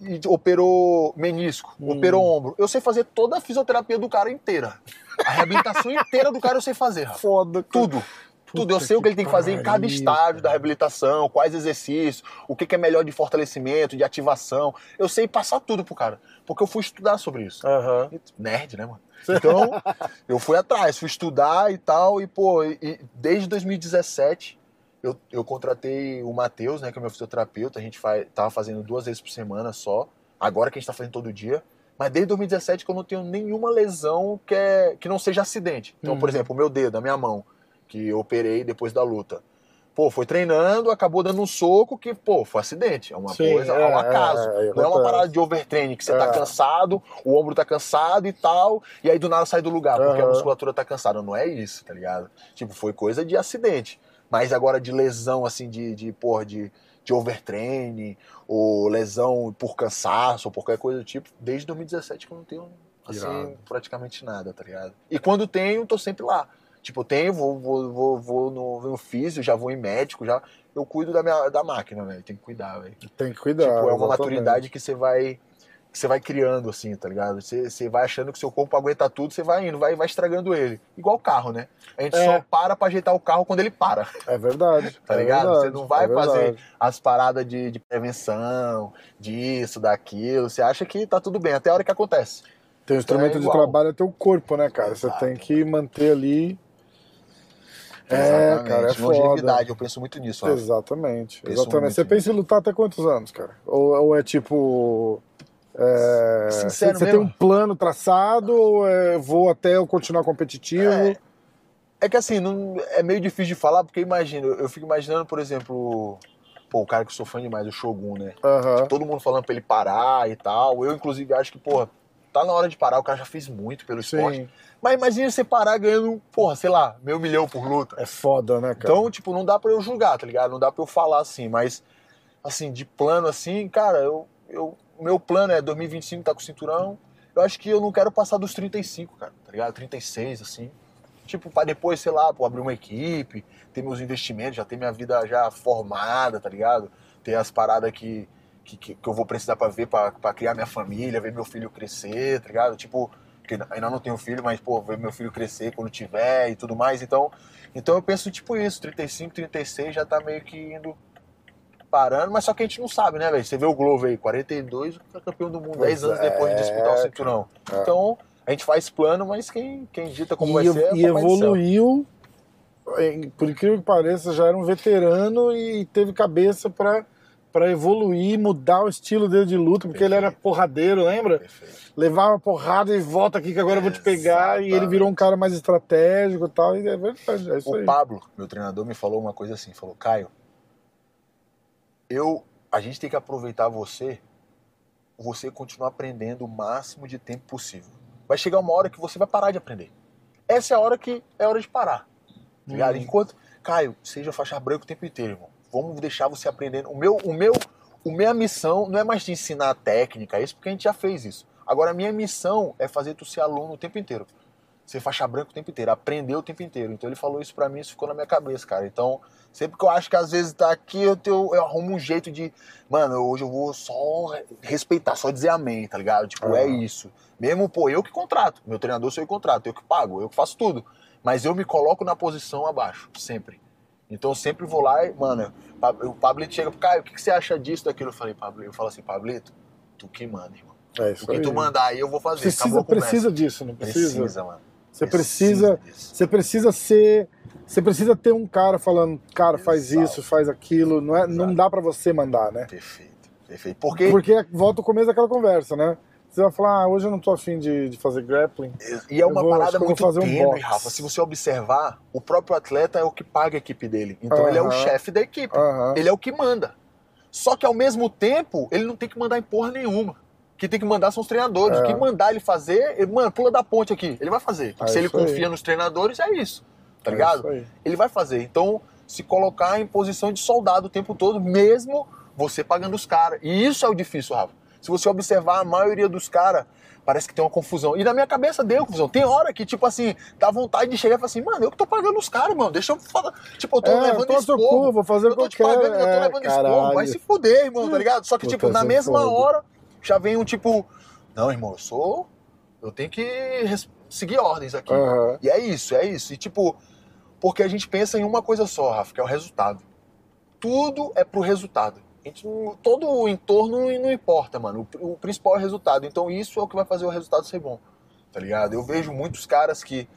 e operou menisco, Hum. operou ombro, eu sei fazer toda a fisioterapia do cara inteira. A reabilitação inteira do cara eu sei fazer, É. Foda. cara. Tudo. Tudo, eu sei o que ele tem que fazer em cada estágio da reabilitação, quais exercícios, o que que é melhor de fortalecimento, de ativação. Eu sei passar tudo pro cara, porque eu fui estudar sobre isso. Aham. Nerd, né, mano? Então, eu fui atrás, fui estudar e tal, e, pô, e- e desde 2017 eu, eu contratei o Matheus, né, que é meu fisioterapeuta, a gente faz, tava fazendo duas vezes por semana só, agora que a gente tá fazendo todo dia, mas desde 2017 que eu não tenho nenhuma lesão que, é, que não seja acidente. Então, Uhum. por exemplo, o meu dedo, a minha mão, que eu operei depois da luta. Pô, foi treinando, acabou dando um soco que, pô, foi acidente. É uma Sim, coisa, é, é, um acaso. é, é, não é uma parada de overtraining que você É. tá cansado, o ombro tá cansado e tal, e aí do nada sai do lugar, porque a musculatura tá cansada. Não é isso, tá ligado? Tipo, foi coisa de acidente. Mas agora de lesão, assim, de, de porra, de, de overtraining, ou lesão por cansaço, ou qualquer coisa do tipo, desde 2017 que eu não tenho, assim, Irado. praticamente nada, tá ligado? E quando tenho, tô sempre lá. Tipo, eu tenho, vou, vou, vou, vou no, no físio, já vou em médico, já. Eu cuido da, minha, da máquina, velho. Tem que cuidar, velho. Tem que cuidar. Tipo, é uma maturidade que você vai. Que você vai criando, assim, tá ligado? Você, você vai achando que seu corpo aguenta tudo, você vai indo, vai, vai estragando ele. Igual o carro, né? A gente É. só para pra ajeitar o carro quando ele para, É verdade. tá é ligado? verdade, você não vai é fazer as paradas de, de prevenção, disso, daquilo. Você acha que tá tudo bem, até a hora que acontece. Tem um instrumento É de igual. trabalho é teu corpo, né, cara? Você Exato. tem que manter ali. É, cara, é foda. Longevidade, eu penso muito nisso, Rafa. Exatamente. Penso exatamente. Você pensa em lutar até quantos anos, cara? Ou, ou é tipo. É, Sincero você tem mesmo. um plano traçado ou é, vou até eu continuar competitivo? É. É que assim, não, é meio difícil de falar, porque imagina, eu fico imaginando, por exemplo, pô, o cara que eu sou fã demais, o Shogun, né? Aham. todo mundo falando pra ele parar e tal. Eu, inclusive, acho que, porra, tá na hora de parar. O cara já fez muito pelo esporte. Sim. Mas imagina você parar ganhando, porra, sei lá, meio milhão por luta. É foda, né, cara? Então, tipo, não dá pra eu julgar, tá ligado? Não dá pra eu falar assim, mas, assim, de plano assim, cara, eu, eu, o meu plano é 2025 tá com cinturão. Eu acho que eu não quero passar dos 35, cara, tá ligado? 36, assim. Tipo, pra depois, sei lá, pô, abrir uma equipe, ter meus investimentos, já ter minha vida já formada, tá ligado? Ter as paradas que, que, que, que eu vou precisar pra ver, pra criar minha família, ver meu filho crescer, tá ligado? Tipo, que ainda não tenho filho, mas, pô, ver meu filho crescer quando tiver e tudo mais. Então, então eu penso tipo isso, 35, 36 já tá meio que indo parando, mas só que a gente não sabe, né, velho? Você vê o Globo aí, 42, é campeão do mundo, Pois 10 anos é, depois de disputar o cinturão. é. Então, A gente faz plano, mas quem, quem dita como e, vai ser é e evoluiu, por incrível que pareça, já era um veterano e teve cabeça pra para evoluir, mudar o estilo dele de luta, porque ele era porradeiro, lembra? Perfeito. Levava porrada e volta aqui que agora eu vou te pegar, e ele virou um cara mais estratégico e tal, e é verdade, é isso O aí. Pablo, meu treinador, me falou uma coisa assim, falou, Caio, eu, a gente tem que aproveitar você, você continuar aprendendo o máximo de tempo possível. Vai chegar uma hora que você vai parar de aprender. Essa é a hora que é hora de parar. tá? Uhum. Enquanto, Caio, seja faixa branca o tempo inteiro, irmão. Vamos deixar você aprendendo. O meu, o meu, o minha missão não é mais te ensinar técnica, isso porque a gente já fez isso. Agora a minha missão é fazer tu ser aluno o tempo inteiro. Ser faixa branca o tempo inteiro, aprender o tempo inteiro. Então ele falou isso pra mim, isso ficou na minha cabeça, cara. Então, sempre que eu acho que às vezes tá aqui, eu, tenho, eu arrumo um jeito de, mano, hoje eu vou só respeitar, só dizer amém, tá ligado? Tipo, é Aham. isso. Mesmo, pô, eu que contrato. Meu treinador sou eu que contrato, eu que pago, eu que faço tudo. Mas eu me coloco na posição abaixo, sempre. Então eu sempre vou lá e, mano, o Pablito chega Caio, o que, que você acha disso, daquilo? Eu falei, Pablo, eu falo assim, Pablito, tu que manda, irmão. É isso O que aí. tu mandar aí eu vou fazer. Precisa, precisa disso, não precisa? Precisa, mano. Você precisa, você precisa ser, você precisa ter um cara falando, cara, faz Exato. isso, faz aquilo, não é, não dá pra você mandar, né? Perfeito, perfeito. Porque, Porque volta o começo daquela conversa, né? Você vai falar, ah, hoje eu não tô afim de, de fazer grappling. e é uma vou- parada que muito fazer um box. Rafa. Se você observar, o próprio atleta é o que paga a equipe dele. Então ele é o chefe da equipe. Aham. Ele é o que manda. Só que ao mesmo tempo, ele não tem que mandar em porra nenhuma. Quem tem que mandar são os treinadores. É. O que mandar ele fazer, ele, mano, pula da ponte aqui. Ele vai fazer. É Se ele isso aí. confia nos treinadores, é isso. Tá É ligado? ele vai fazer. Então, se colocar em posição de soldado o tempo todo, mesmo você pagando os caras. E isso é o difícil, Rafa. Se você observar, a maioria dos caras parece que tem uma confusão. E na minha cabeça deu confusão. Tem hora que, tipo assim, dá vontade de chegar e falar assim, mano, eu que tô pagando os caras, mano. Deixa eu falar. Tipo, eu tô É, levando tô esporro. cu, vou fazer eu o que tô eu te quero. pagando, eu tô É, levando esporro. Vai se fuder, irmão, tá ligado? Só que, Puta, tipo, na é mesma foda. hora, já vem um tipo, não, irmão, eu sou. Eu tenho que seguir ordens aqui. Aham. E é isso, é isso. E tipo, porque a gente pensa em uma coisa só, Rafa, que é o resultado. Tudo é pro resultado. Todo o entorno não importa, mano. O, o principal é o resultado. Então isso é o que vai fazer o resultado ser bom. Tá ligado? Eu vejo muitos caras que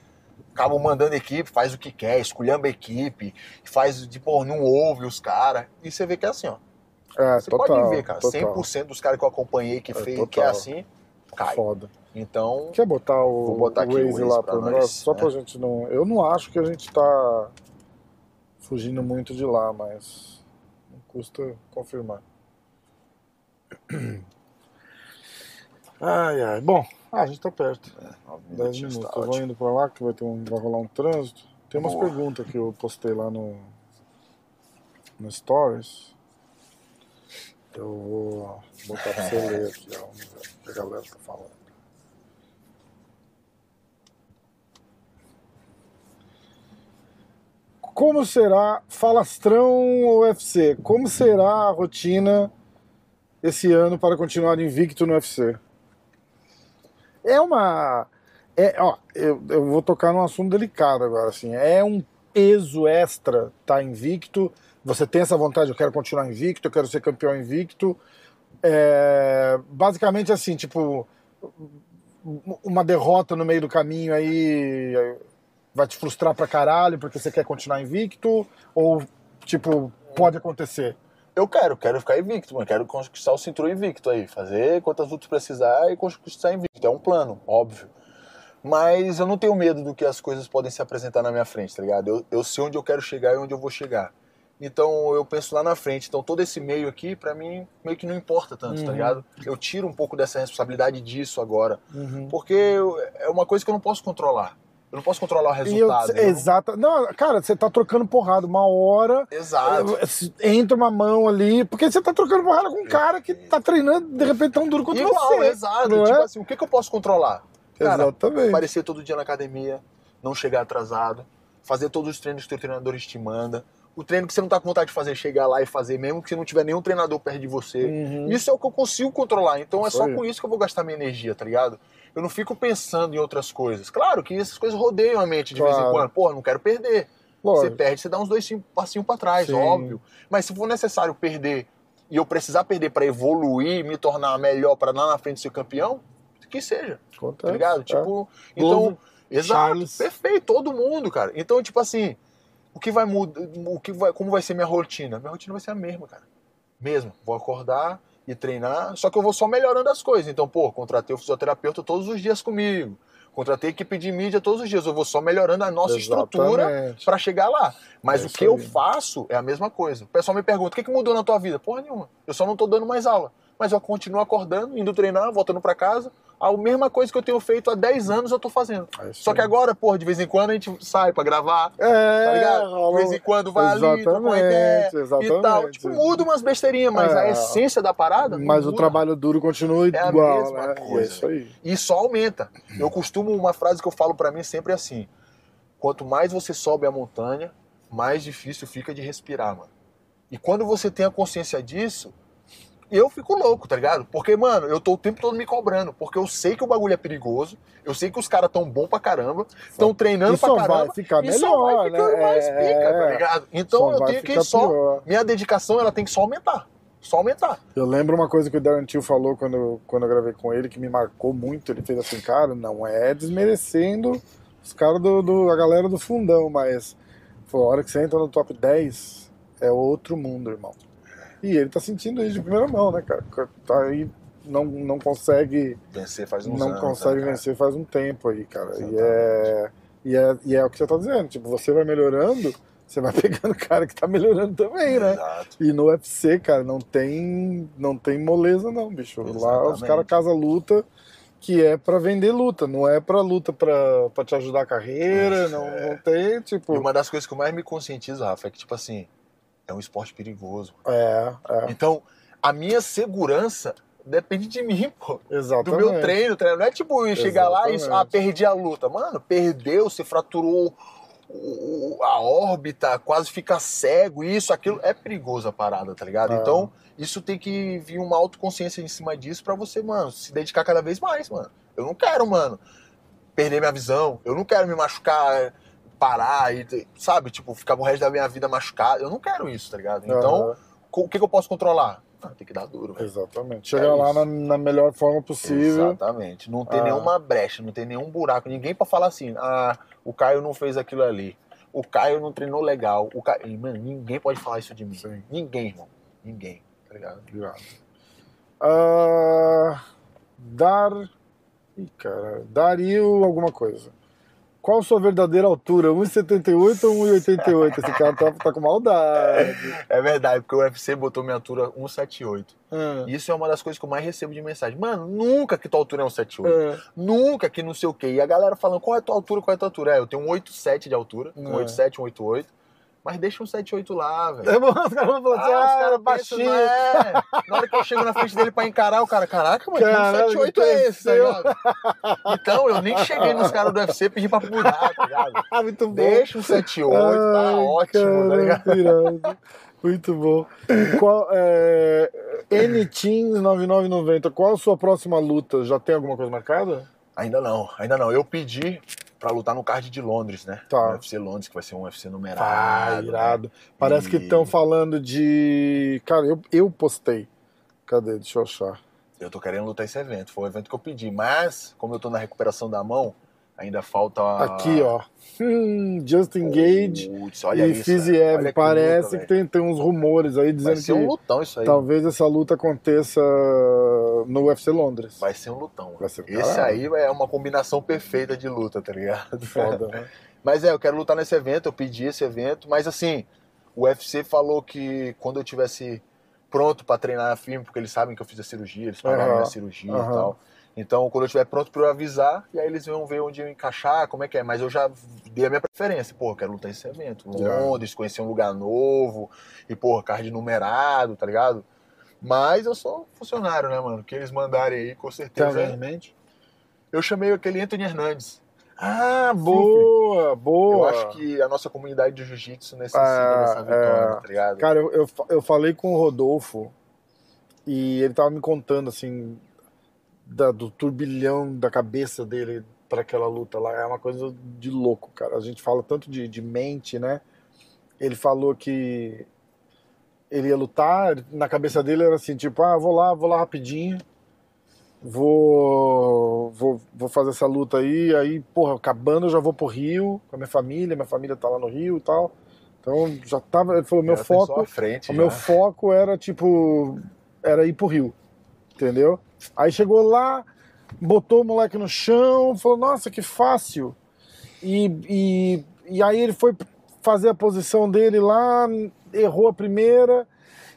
acabam mandando equipe, faz o que quer, esculhamba a equipe, faz, tipo, não ouve os caras. E você vê que é assim, ó. É, Você total. pode ver, cara. total. 100% dos caras que eu acompanhei que, É, fez, total. que é assim, cai. Foda. Então, Quer botar o, Vou botar aqui o o Waze Waze lá pra pro nós, negócio? Só né? pra gente não. Eu não acho que a gente tá fugindo muito de lá, mas custa confirmar. Ai, ai. Bom, ah, a gente tá perto. 10 minutinhos, minutos. tá Eu vou indo pra lá, que vai, ter um, vai rolar um trânsito. Tem umas Boa. perguntas que eu postei lá no, no Stories. Eu vou botar pra você ler aqui, ó. O que a galera tá falando. Como será Falastrão UFC? Como será a rotina esse ano para continuar invicto no UFC? É uma. É, ó, eu, eu vou tocar num assunto delicado agora, assim. É um peso extra estar invicto. Você tem essa vontade, eu quero continuar invicto, eu quero ser campeão invicto. É, basicamente assim, tipo, uma derrota no meio do caminho aí vai te frustrar pra caralho porque você quer continuar invicto? Ou, tipo, pode acontecer? Eu quero, quero ficar invicto, mano. Quero conquistar o cinturão invicto aí. Fazer quantas lutas precisar e conquistar invicto. É um plano, óbvio. Mas eu não tenho medo do que as coisas podem se apresentar na minha frente, tá ligado? Eu, eu sei onde eu quero chegar e onde eu vou chegar. Então eu penso lá na frente. Então todo esse meio aqui, pra mim, meio que não importa tanto, tá Uhum. ligado? Eu tiro um pouco dessa responsabilidade disso agora. Uhum. Porque eu- é uma coisa que eu não posso controlar. Eu não posso controlar o eu, resultado. eu não- exata. Não, cara, você tá trocando porrada uma hora. Exato. eh, Entra uma mão ali, porque você tá trocando porrada com um cara que tá treinando de repente tão duro quanto Igual, você. exato. não Tipo é? assim, o que, que eu posso controlar? Cara, Exatamente. aparecer todo dia na academia, não chegar atrasado, fazer todos os treinos que o treinador te manda. O treino que você não tá com vontade de fazer, chegar lá e fazer, mesmo que você não tiver nenhum treinador perto de você. Uhum. Isso é o que eu consigo controlar. Então é só com isso que eu vou gastar minha energia, tá ligado? Eu não fico pensando em outras coisas. Claro que essas coisas rodeiam a mente de vez em Claro. quando. Pô, não quero perder. Lógico. Você perde, você dá uns dois passinhos pra trás, Sim. óbvio. Mas se for necessário perder e eu precisar perder pra evoluir, me tornar melhor pra lá na frente ser campeão, que seja, Acontece, tá ligado? é. Tipo, então, Glover, exato, Charles. perfeito, todo mundo, cara. Então, tipo assim, o que vai mudar, o que vai, como vai ser minha rotina? Minha rotina vai ser a mesma, cara. Mesmo, vou acordar e treinar, só que eu vou só melhorando as coisas. Então, pô, contratei o fisioterapeuta todos os dias comigo. Contratei a equipe de mídia todos os dias. Eu vou só melhorando a nossa estrutura Exatamente. para chegar lá. Mas É o que eu faço é a mesma coisa. O pessoal me pergunta: o que, que mudou na tua vida? Porra nenhuma. Eu só não tô dando mais aula. Mas eu continuo acordando, indo treinar, voltando para casa. A mesma coisa que eu tenho feito há 10 anos eu tô fazendo. É Só que agora, porra, de vez em quando a gente sai para gravar. É, Tá ligado? De vez em quando vai ali, troca uma ideia Exatamente, e tal. Tipo, muda umas besteirinhas, mas É. a essência da parada. Mas o muda. trabalho duro continua É a igual, mesma né? coisa. É isso aí. E só aumenta. Eu costumo, uma frase que eu falo pra mim sempre é assim: quanto mais você sobe a montanha, mais difícil fica de respirar, mano. E quando você tem a consciência disso, eu fico louco, tá ligado? Porque, mano, eu tô o tempo todo me cobrando, porque eu sei que o bagulho é perigoso, eu sei que os caras tão bom pra caramba, estão treinando E pra caramba. vai ficar e só vai melhor, ficando né? mais pica, tá É. ligado? Então eu tenho que só. pior. Minha dedicação, ela tem que só aumentar. Só aumentar. Eu lembro uma coisa que o Darren Till falou quando, eu- quando eu gravei com ele, que me marcou muito. Ele fez assim, cara, não é desmerecendo os caras do, do- a galera do fundão, mas foi a hora que você entra no top 10, é outro mundo, irmão. E ele tá sentindo isso de primeira mão, né, cara? Tá aí, não, não consegue, Vencer faz uns não anos. consegue né, vencer faz um tempo aí, cara. E Exatamente. é, e, é, e é o que você tá dizendo, tipo, você vai melhorando, você vai pegando cara que tá melhorando também, né? Exato. E no UFC, cara, não tem, não tem moleza não, bicho. Lá os Exatamente. caras casam luta que é pra vender luta, não é pra luta pra, pra te ajudar a carreira, Isso, não, é. não tem, tipo... E uma das coisas que eu mais me conscientizo, Rafa, é que, tipo assim, é um esporte perigoso. É, é, Então, a minha segurança depende de mim, pô. Do exatamente. meu treino, treino. Não é tipo eu chegar lá e ah, perdi a luta. Mano, perdeu, você fraturou a órbita, quase fica cego, isso, aquilo. É perigoso a parada, tá ligado? É. Então, isso tem que vir uma autoconsciência em cima disso pra você, mano, se dedicar cada vez mais, mano. Eu não quero, mano, perder minha visão. Eu não quero me machucar, parar e, sabe, tipo, ficar o resto da minha vida machucado. Eu não quero isso, tá ligado? Então, co- o que, que eu posso controlar? Ah, tem que dar duro, velho. exatamente. Chegar É lá na, na melhor forma possível. Exatamente. Não tem Ah. nenhuma brecha, não tem nenhum buraco. Ninguém pra falar assim, ah, o Caio não fez aquilo ali. O Caio não treinou legal. O Caio... Mano, ninguém pode falar isso de mim. Sim. Ninguém, irmão. Ninguém, tá ligado? Obrigado. Ah, dar. Ih, cara. Dario alguma coisa. Qual sua verdadeira altura? 1,78 ou 1,88? Esse cara tá, tá com maldade. É verdade, porque o UFC botou minha altura 178. Ah, Isso é uma das coisas que eu mais recebo de mensagem. Mano, nunca que tua altura é 178. ah, Nunca que não sei o quê. E a galera falando, qual é a tua altura, qual é a tua altura? É, eu tenho um 87 de altura, um É. 87, um 88. Mas deixa um 78 lá, velho. É bom, os caras vão falar assim, Ah, os ah, caras baixinho. baixinho. É. Na hora que eu chego na frente dele pra encarar, o cara, caraca, mas Caralho, que 78 que é esse, tá ligado? Então, eu nem cheguei nos caras do UFC e pedi pra mudar, tá ligado? Ah, muito bom. Deixa um 78, tá ótimo, tá ligado? cara, irado. Muito bom. Qual, é, N-Teams 9990, qual a sua próxima luta? Já tem alguma coisa marcada? Ainda não, ainda não. Eu pedi pra lutar no card de Londres, né? Tá. No UFC Londres, que vai ser um UFC Ah, numerado. né? irado. Parece que E- estão falando de. Cara, eu, eu postei. Cadê? Deixa eu achar. Eu tô querendo lutar esse evento, foi o evento que eu pedi. Mas, como eu tô na recuperação da mão, ainda falta. Aqui, ó. Hum, Justin Gage olha e. Fiziev. Olha que Parece luta, que tem, tem uns rumores aí Vai dizendo ser que um lutão isso aí. talvez essa luta aconteça no UFC Londres. Vai ser um lutão. Vai ser Esse aí é uma combinação perfeita de luta, tá ligado? Foda, né? Mas é, eu quero lutar nesse evento, eu pedi esse evento, mas assim, o UFC falou que quando eu tivesse pronto pra treinar firme, porque eles sabem que eu fiz a cirurgia, eles pagaram minha cirurgia aham. e tal. Então, quando eu estiver pronto pra eu avisar, e aí eles vão ver onde eu encaixar, como é que é. Mas eu já dei a minha preferência. Pô, eu quero lutar esse evento. Londres, conhecer um lugar novo. E, porra, card numerado, tá ligado? Mas eu sou funcionário, né, mano? Que eles mandarem aí, com certeza. alguém em mente? Eu chamei aquele Anthony Hernandes. Ah, boa, boa. Eu acho que a nossa comunidade de jiu-jitsu necessita Ah, dessa vitória, é. tá ligado? Cara, eu, eu, eu falei com o Rodolfo e ele tava me contando, assim, da- do turbilhão da cabeça dele para aquela luta lá. É uma coisa de louco, cara. A gente fala tanto de, de mente, né? Ele falou que ele ia lutar, na cabeça dele era assim, tipo, ah, vou lá, vou lá rapidinho. vou, vou, vou fazer essa luta aí, aí, porra, acabando eu já vou pro Rio com a minha família, minha família tá lá no Rio e tal. Então já tava, ele falou, meu foco, frente, o meu já. foco era tipo, era ir pro Rio, entendeu? Aí chegou lá, botou o moleque no chão, falou, nossa, que fácil. E, e, e aí ele foi fazer a posição dele lá, errou a primeira,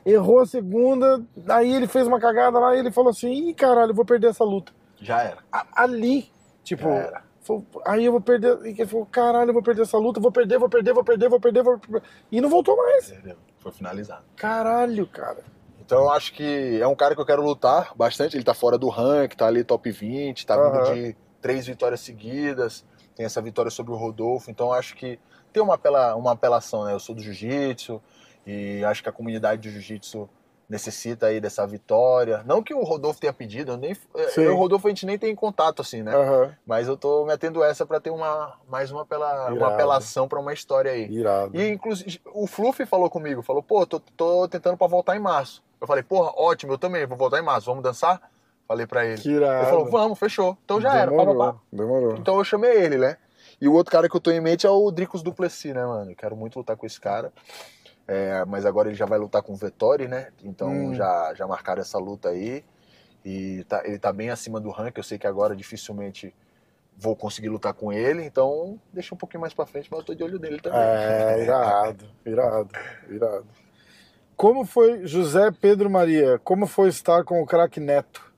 errou a segunda, aí ele fez uma cagada lá e ele falou assim, ih, caralho, eu vou perder essa luta. Já era. A- ali, tipo, Já era. falou, aí eu vou perder, e ele falou, caralho, eu vou perder essa luta, vou perder, vou perder, vou perder, vou perder, vou perder. E não voltou mais. Entendeu? Foi finalizado. Caralho, cara. Então eu acho que é um cara que eu quero lutar bastante. Ele tá fora do rank, tá ali top 20, tá vindo de três vitórias seguidas. Tem essa vitória sobre o Rodolfo. Então eu acho que tem uma, apela, uma apelação, né? Eu sou do jiu-jitsu e acho que a comunidade do jiu-jitsu necessita aí dessa vitória. Não que o Rodolfo tenha pedido, eu nem, Sim. eu e o Rodolfo a gente nem tem contato assim, né? Aham, Mas eu tô metendo essa pra ter uma, mais uma, apela, uma apelação pra uma história aí. irado. E inclusive o Fluffy falou comigo, falou, pô, tô, tô tentando pra voltar em março. Eu falei, porra, ótimo, eu também vou voltar em março, vamos dançar? Falei pra ele. Que Ele irado. falou, vamos, fechou. Então já era, pá, pá, demorou, pá. demorou. Então eu chamei ele, né? E o outro cara que eu tô em mente é o Dricos Duplessis, né, mano? Eu quero muito lutar com esse cara. É, mas agora ele já vai lutar com o Vettori, né? Então Hum. já, já marcaram essa luta aí. E tá- ele tá bem acima do rank. Eu sei que agora dificilmente vou conseguir lutar com ele. Então deixa um pouquinho mais pra frente, mas eu tô de olho nele também. É, irado, irado, irado. Como foi, José Pedro Maria, como foi estar com o craque Neto?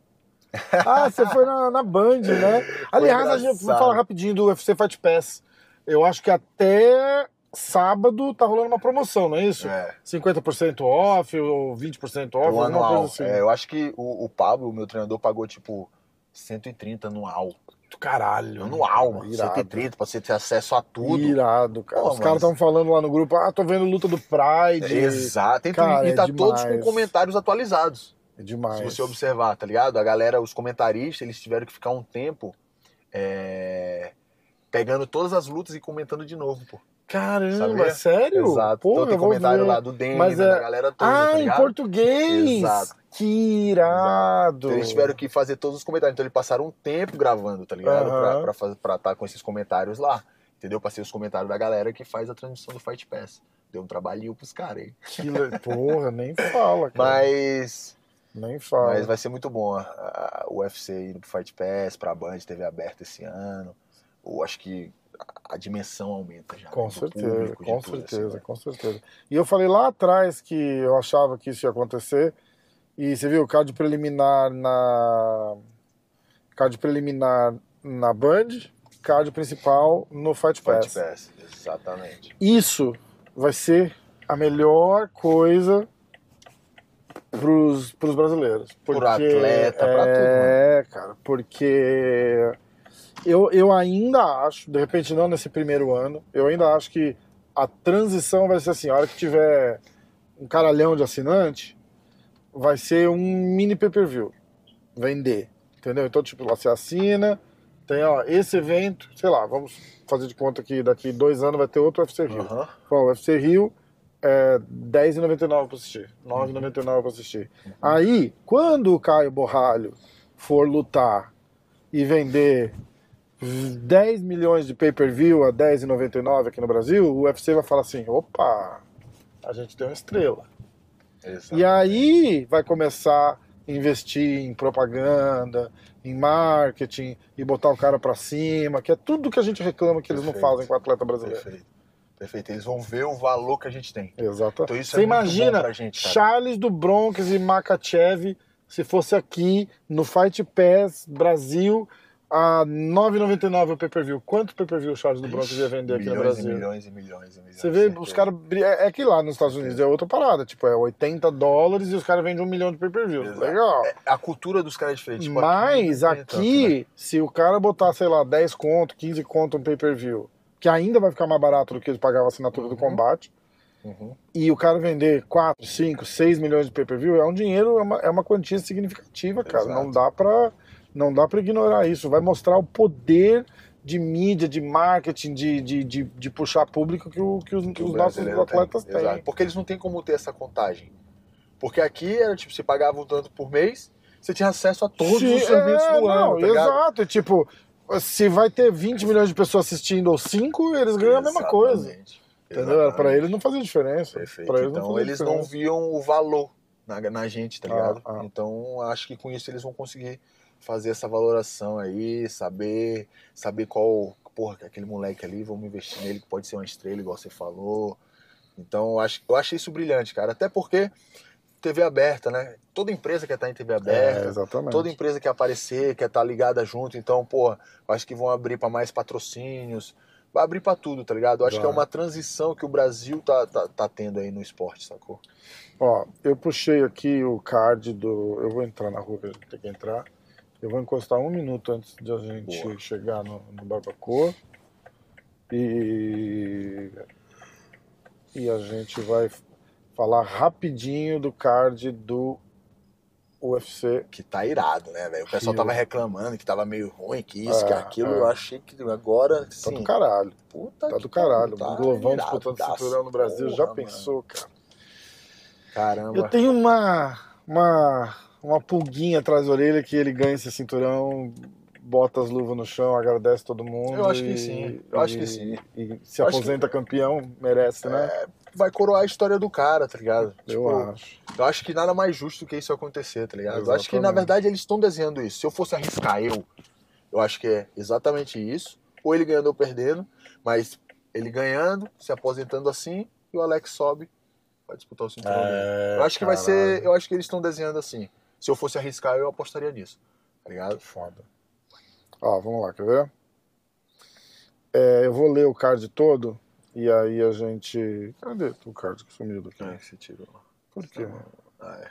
Ah, você foi na, na Band, né? Aliás, a gente falar rapidinho do UFC Fight Pass. Eu acho que até sábado tá rolando uma promoção, não é isso? É. 50% off ou 20% off, O anual. assim. É, eu acho que o, o Pablo, o meu treinador, pagou tipo 130 anual. Caralho. Anual, mano. Irado. 130 pra você ter acesso a tudo. Irado, cara. Pô, Os caras mas- estão falando lá no grupo, ah, tô vendo luta do Pride. Exato. Tem Cara, e é tá todos com comentários atualizados. É demais. Se você observar, tá ligado? A galera, os comentaristas, eles tiveram que ficar um tempo é, pegando todas as lutas e comentando de novo, pô. Caramba, Sabia? sério? Exato. Porra, então tem comentário ver. lá do Demi, Mas é- da galera toda, Ah, tá em português! Exato. Que irado! Eles tiveram que fazer todos os comentários. Então eles passaram um tempo gravando, tá ligado? Aham. Pra, pra, pra estar com esses comentários lá. Entendeu? Pra ser os comentários da galera que faz a transmissão do Fight Pass. Deu um trabalhinho pros caras aí. Que le- Porra, nem fala, cara. Mas, Nem fala. mas vai ser muito bom o UFC indo pro Fight Pass, pra Band, TV aberta esse ano. Eu acho que a, dimensão aumenta já. Com né, certeza, com tudo, assim, certeza, né? com certeza. E eu falei lá atrás que eu achava que isso ia acontecer. E você viu o card preliminar na. Card preliminar na Band, card principal no Fight Pass. Fight Pass, exatamente. Isso vai ser a melhor coisa pros, pros brasileiros. Porque, atleta, pra tudo, É, cara, porque eu, eu ainda acho, de repente não nesse primeiro ano, eu ainda acho que a transição vai ser assim, a hora que tiver um caralhão de assinante, vai ser um mini pay-per-view. Vender. Entendeu? Então, tipo, lá você assina, tem, ó, esse evento, sei lá, vamos fazer de conta que daqui dois anos vai ter outro UFC Rio. Aham. Bom, o UFC Rio é R$10,99 pra assistir, R$9,99 pra assistir. Aí, quando o Caio Borralho for lutar e vender 10 milhões de pay-per-view a R$10,99 aqui no Brasil, o UFC vai falar assim, opa, a gente tem uma estrela. Exato. E aí vai começar a investir em propaganda, em marketing, e botar o cara pra cima, que é tudo que a gente reclama que eles não Perfeito. fazem com o atleta brasileiro. Perfeito. Perfeito. Eles vão ver o valor que a gente tem. Exato. Então isso Você é imagina gente. Charles do Bronx e Makachev se fosse aqui no Fight Pass Brasil a 9,99 o pay-per-view. Quanto pay-per-view o Charles do Bronx ia vender aqui no Brasil? E milhões e milhões e milhões. Você vê, certeza. os caras. É, é que lá nos Estados Unidos é outra parada. Tipo, é 80 dólares e os caras vendem um milhão de pay-per-views. Exato. Legal. É, a cultura dos caras é diferente. Tipo, Mas não tem tanto, aqui, né? se o cara botar, sei lá, 10 conto, 15 conto um pay-per-view, que ainda vai ficar mais barato do que ele pagava a assinatura do Uhum. combate, Uhum. e o cara vender 4, 5, 6 milhões de pay-per-view, é um dinheiro, é uma, é uma quantia significativa, cara. Exato. Não dá pra não dá para ignorar isso. Vai mostrar o poder de mídia, de marketing, de, de, de, de puxar público que, o, que os, Que os nossos brasileiro atletas tem. têm. Exato. Porque eles não têm como ter essa contagem. Porque aqui era tipo, você pagava um tanto por mês, você tinha acesso a todos Sim, os serviços é, do ano, não, tá ligado? Exato, e, tipo, se vai ter 20 milhões de pessoas assistindo ou 5, eles ganham a mesma coisa. Exatamente. Entendeu? Exatamente. Pra eles não fazia diferença. Perfeito. Pra eles não então fazia eles não diferença. viam o valor na, na gente, tá Ah, ligado? ah. Então acho que com isso eles vão conseguir fazer essa valoração aí, saber, saber qual, porra, que aquele moleque ali, vamos investir nele que pode ser uma estrela, igual você falou. Então eu acho, eu achei isso brilhante, cara. Até porque TV aberta, né? Toda empresa quer estar em TV É, aberta. exatamente. Toda empresa quer aparecer, quer estar ligada junto, então, pô, eu acho que vão abrir para mais patrocínios, vai abrir para tudo, tá ligado? Eu acho que é uma transição que o Brasil tá, tá, tá tendo aí no esporte, sacou? Ó, eu puxei aqui o card do. Eu vou entrar na rua tem que entrar. Eu vou encostar um minuto antes de a gente Boa. chegar no, no Barbacoa. E. E a gente vai falar rapidinho do card do UFC. Que tá irado, né, velho? O pessoal Rio. tava reclamando que tava meio ruim, que isso, que É, aquilo. é. Eu achei que agora, Tá sim, do caralho. puta Tá que do caralho. pariu, o Glovão disputando cinturão no Brasil. Já porra, pensou, cara? mano. Caramba. Eu tenho uma, uma, uma pulguinha atrás da orelha que ele ganha esse cinturão, bota as luvas no chão, agradece todo mundo. Eu acho que e- sim, eu acho que e- sim. E se Eu aposenta campeão, merece, né? Vai coroar a história do cara, tá ligado? Eu Tipo, acho. Eu acho que nada mais justo que isso acontecer, tá ligado? Eu acho que, na Exatamente. verdade, eles estão desenhando isso. Se eu fosse arriscar eu, eu acho que é exatamente isso. Ou ele ganhando ou perdendo, mas ele ganhando, se aposentando assim, e o Alex sobe pra disputar o cinturão. É, Eu acho que vai ser. caralho. Eu acho que eles estão desenhando assim. Se eu fosse arriscar, eu apostaria nisso. Tá ligado? Foda. Ó, vamos lá, quer ver? É, eu vou ler o card todo e aí a gente. Cadê o card que sumiu daqui? É, que você tirou. Por quê? Ah, é.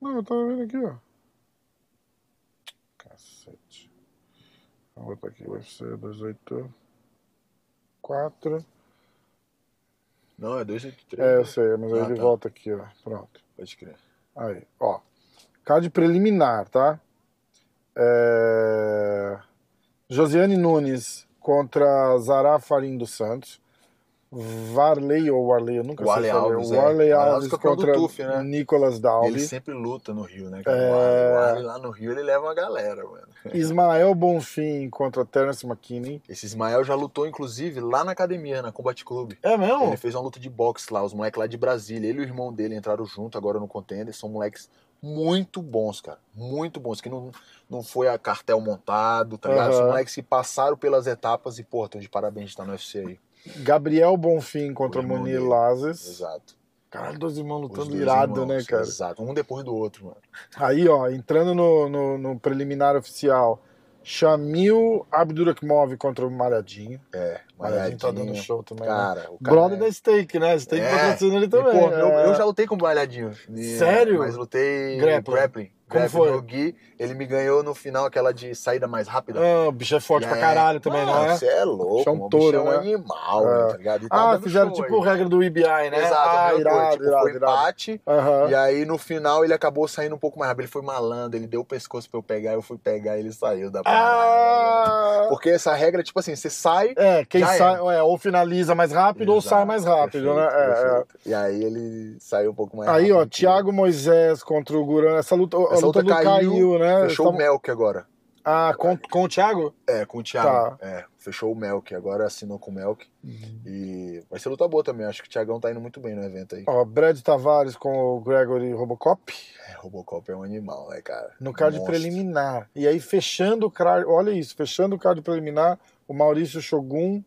Não, eu tava vendo aqui, ó. Cacete. Vou botar aqui UFC 284. Não, é 283. É, eu sei, mas aí Ah, ele tá. volta aqui, ó. Pronto. Pode crer. Aí, ó. Card preliminar, tá? É... Josiane Nunes contra Zara Farim dos Santos. Varley ou Warley, eu nunca Warley sei falar. Alves, O é. Warley Warley Alves contra TUF, né? Nicolas Dalby. Ele sempre luta no Rio, né, cara? É. O Arley- O Arley lá no Rio, ele leva uma galera, mano. Ismael Bonfim contra Terence McKinney. Esse Ismael já lutou, inclusive, lá na academia, na Combat Club. É mesmo? Ele fez uma luta de boxe lá, os moleques lá de Brasília. Ele e o irmão dele entraram junto agora no contender. São moleques muito bons, cara. Muito bons. Que não, não foi a cartel montado, tá ligado? Aham. São moleques que passaram pelas etapas e, pô, estão de parabéns de estar no UFC aí. Gabriel Bonfim contra O Munir. Lazes. Exato. Caralho, dois irmãos Os lutando dois irado, irmãos, né, cara? Exato. Um depois do outro, mano. Aí, ó, entrando no, no, no preliminar oficial, Shamil Abdurakhimov contra o Malhadinho. É, Malhadinho tá dando show também. né? Cara, o cara Brother é- da Steak, né? Steak É. patrocina ele E, também. pô, meu- é. eu já lutei com o Malhadinho. E- Sério? Mas lutei Grappling. grappling. Como foi? no Gui. Ele me ganhou no final aquela de saída mais rápida. Ah, o bicho é forte E pra aí- caralho também, não Mano, é? Você é louco, Bicho é um. O touro, bicho é um né? animal, É. tá ligado? E tá Ah, fizeram show tipo aí. regra do IBI, né? Exato, ah, mesma irado, coisa. Tipo, irado, foi irado. empate. Aham. E aí no final ele acabou saindo um pouco mais rápido. Ele foi malandro, ele deu o pescoço pra eu pegar, eu fui pegar e ele saiu da parada. Ah! Porque essa regra, tipo assim, você sai. É, quem Já sai, é, ou finaliza mais rápido ou Exato, sai mais rápido, perfeito, né? É, é. perfeito. E aí ele saiu um pouco mais Aí, rápido. ó, Thiago Moisés contra o Guran. Essa luta, a Essa luta, luta do caiu, caiu, né? Fechou o Estavam- Melk agora. Ah, com, com o Thiago? É, com o Thiago. Tá. É, fechou o Melk. Agora assinou com o Melk. Uhum. E vai ser luta boa também. Acho que o Thiagão tá indo muito bem no evento aí. Ó, Brad Tavares com o Gregory Robocop É, Robocop é um animal, né, cara? no card Monstro. preliminar. E aí, fechando o card, olha isso, fechando o card preliminar, o Maurício Shogun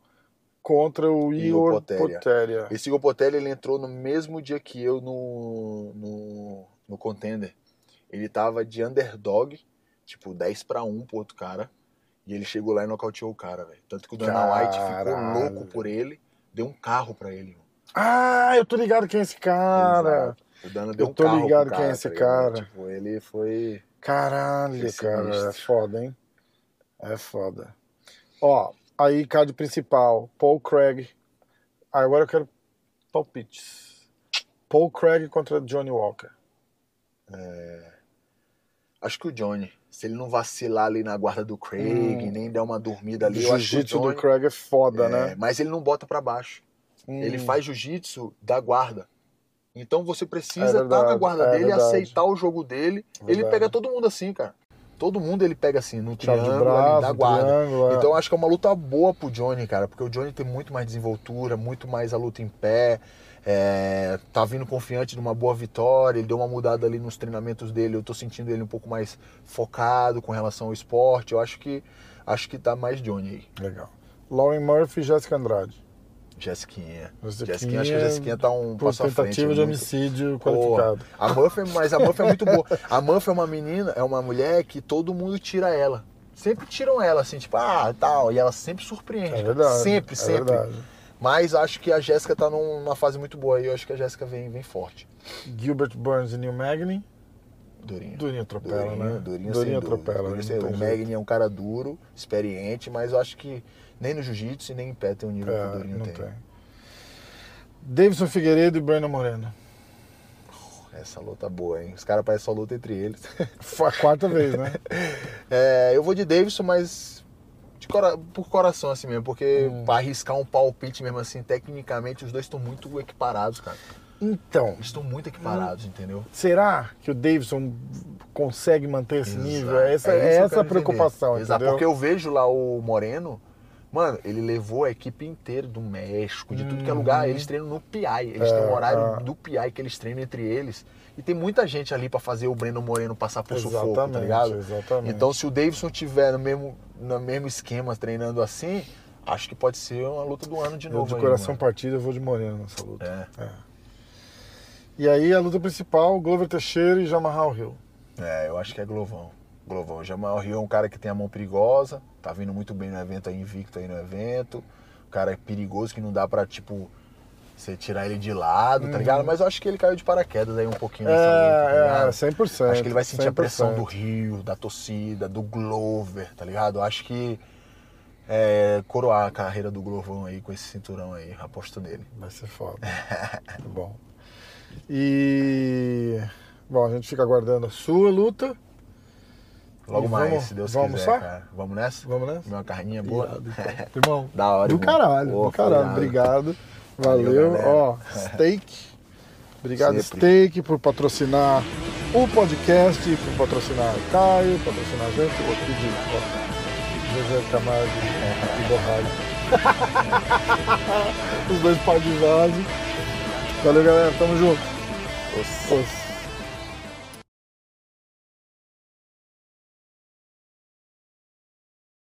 contra o Igor Poteria. Poteria. Esse Igor Potelli, ele entrou no mesmo dia que eu no, no, no Contender. Ele tava de underdog, tipo 10 pra 1 pro outro cara. E ele chegou lá e nocauteou o cara, velho. Tanto que o Dana White ficou louco por ele, deu um carro pra ele. mano. Ah, eu tô ligado quem é esse cara. Exato. O Dana deu Eu um tô carro ligado pro quem é esse tá ligado? cara. Tipo, ele foi... Caralho, Que cara, é foda, hein? É foda. Ó, aí card principal, Paul Craig. Ah, agora eu quero palpites. Paul Craig contra Johnny Walker. Acho que o Johnny, se ele não vacilar ali na guarda do Craig, Hum. nem der uma dormida ali, jiu-jitsu do Craig é foda, é, né? Mas ele não bota pra baixo. Hum. Ele faz jiu-jitsu da guarda. Então você É precisa estar verdade, na guarda é dele, verdade. aceitar o jogo dele. Ele Verdade. pega todo mundo assim, cara. Todo mundo ele pega assim, no triângulo ali, braço, da guarda. é. Então eu acho que é uma luta boa pro Johnny, cara, porque o Johnny tem muito mais desenvoltura, muito mais a luta em pé, é, tá vindo confiante numa boa vitória, ele deu uma mudada ali nos treinamentos dele, eu tô sentindo ele um pouco mais focado com relação ao esporte, eu acho que acho que tá mais Johnny aí. Legal. Lauren Murphy e Jéssica Andrade. Jessiquinha. Jessiquinha, Jessiquinha, acho que a Jessiquinha tá um Por passo à frente. tentativa de muito- homicídio qualificado. A Murphy, mas a Murphy é muito boa. A Murphy é uma menina, é uma mulher que todo mundo tira ela. Sempre tiram ela, assim, tipo, ah, tal. E ela sempre surpreende. É verdade. Sempre, é sempre. verdade. Mas acho que a Jéssica tá num- numa fase muito boa e eu acho que a Jéssica vem, vem forte. Gilbert Burns e Neil Magny. Durinho. Durinho atropela, Durinho, né? Durinho, Durinho atropela. Durinho tem o. Magni é um cara duro, experiente, mas eu acho que nem no jiu-jitsu e nem em pé tem o nível que o É, Durinho não tem. tem. Davidson Figueiredo e Breno Moreno. Essa luta boa, hein? Os caras parecem só luta entre eles. Foi a quarta vez, né? É, eu vou de Davidson, mas cora- por coração assim mesmo, porque Hum. pra arriscar um palpite mesmo assim, tecnicamente os dois estão muito equiparados, cara. Então, Eles estão muito equiparados, entendeu? será que o Davidson consegue manter esse Exato. nível? É essa, É é essa a preocupação, entender. Exato, entendeu? porque eu vejo lá o Moreno, mano, ele levou a equipe inteira do México, de tudo que é lugar, eles treinam no PI, eles Uhum. É, têm um horário é. do PI que eles treinam entre eles. E tem muita gente ali pra fazer o Breno Moreno passar por sufoco, tá Exatamente, ligado? exatamente. Então se o Davidson tiver no mesmo, no mesmo esquema treinando assim, acho que pode ser uma luta do ano de Eu novo. de aí, coração mano. partido eu vou de Moreno nessa luta. É. E aí a luta principal, Glover Teixeira e Jamarral Hill. É, eu acho que é Glovão. Glovão. Jamal Rio é um cara que tem a mão perigosa, tá vindo muito bem no evento aí, invicto aí no evento. O cara é perigoso que não dá pra, tipo, você tirar ele de lado, tá ligado? Mas eu acho que ele caiu de paraquedas aí um pouquinho nessa luta, tá Uhum. É, é, ligado? 100%. Acho que ele vai sentir a pressão 100%. do Rio, da torcida, do Glover, tá ligado? Eu acho que é, coroar a carreira do Glovão aí com esse cinturão aí, aposto nele. Vai ser foda. Bom. E. Bom, a gente fica aguardando a sua luta. Logo E mais, vamos- se Deus vamos quiser, almoçar? cara. Vamos nessa? Vamos nessa? Uma carninha boa? Irado, então. Irmão, Da hora, do irmão. caralho, Pô, do caralho. Obrigado. Valeu. Ó, steak. Obrigado, Sempre. Steak, por patrocinar o podcast, por patrocinar o Caio, patrocinar a gente. Vou pedir, ó. José Camargo e Borralho. Os dois par de vaso. Valeu, galera. Tamo junto. Os-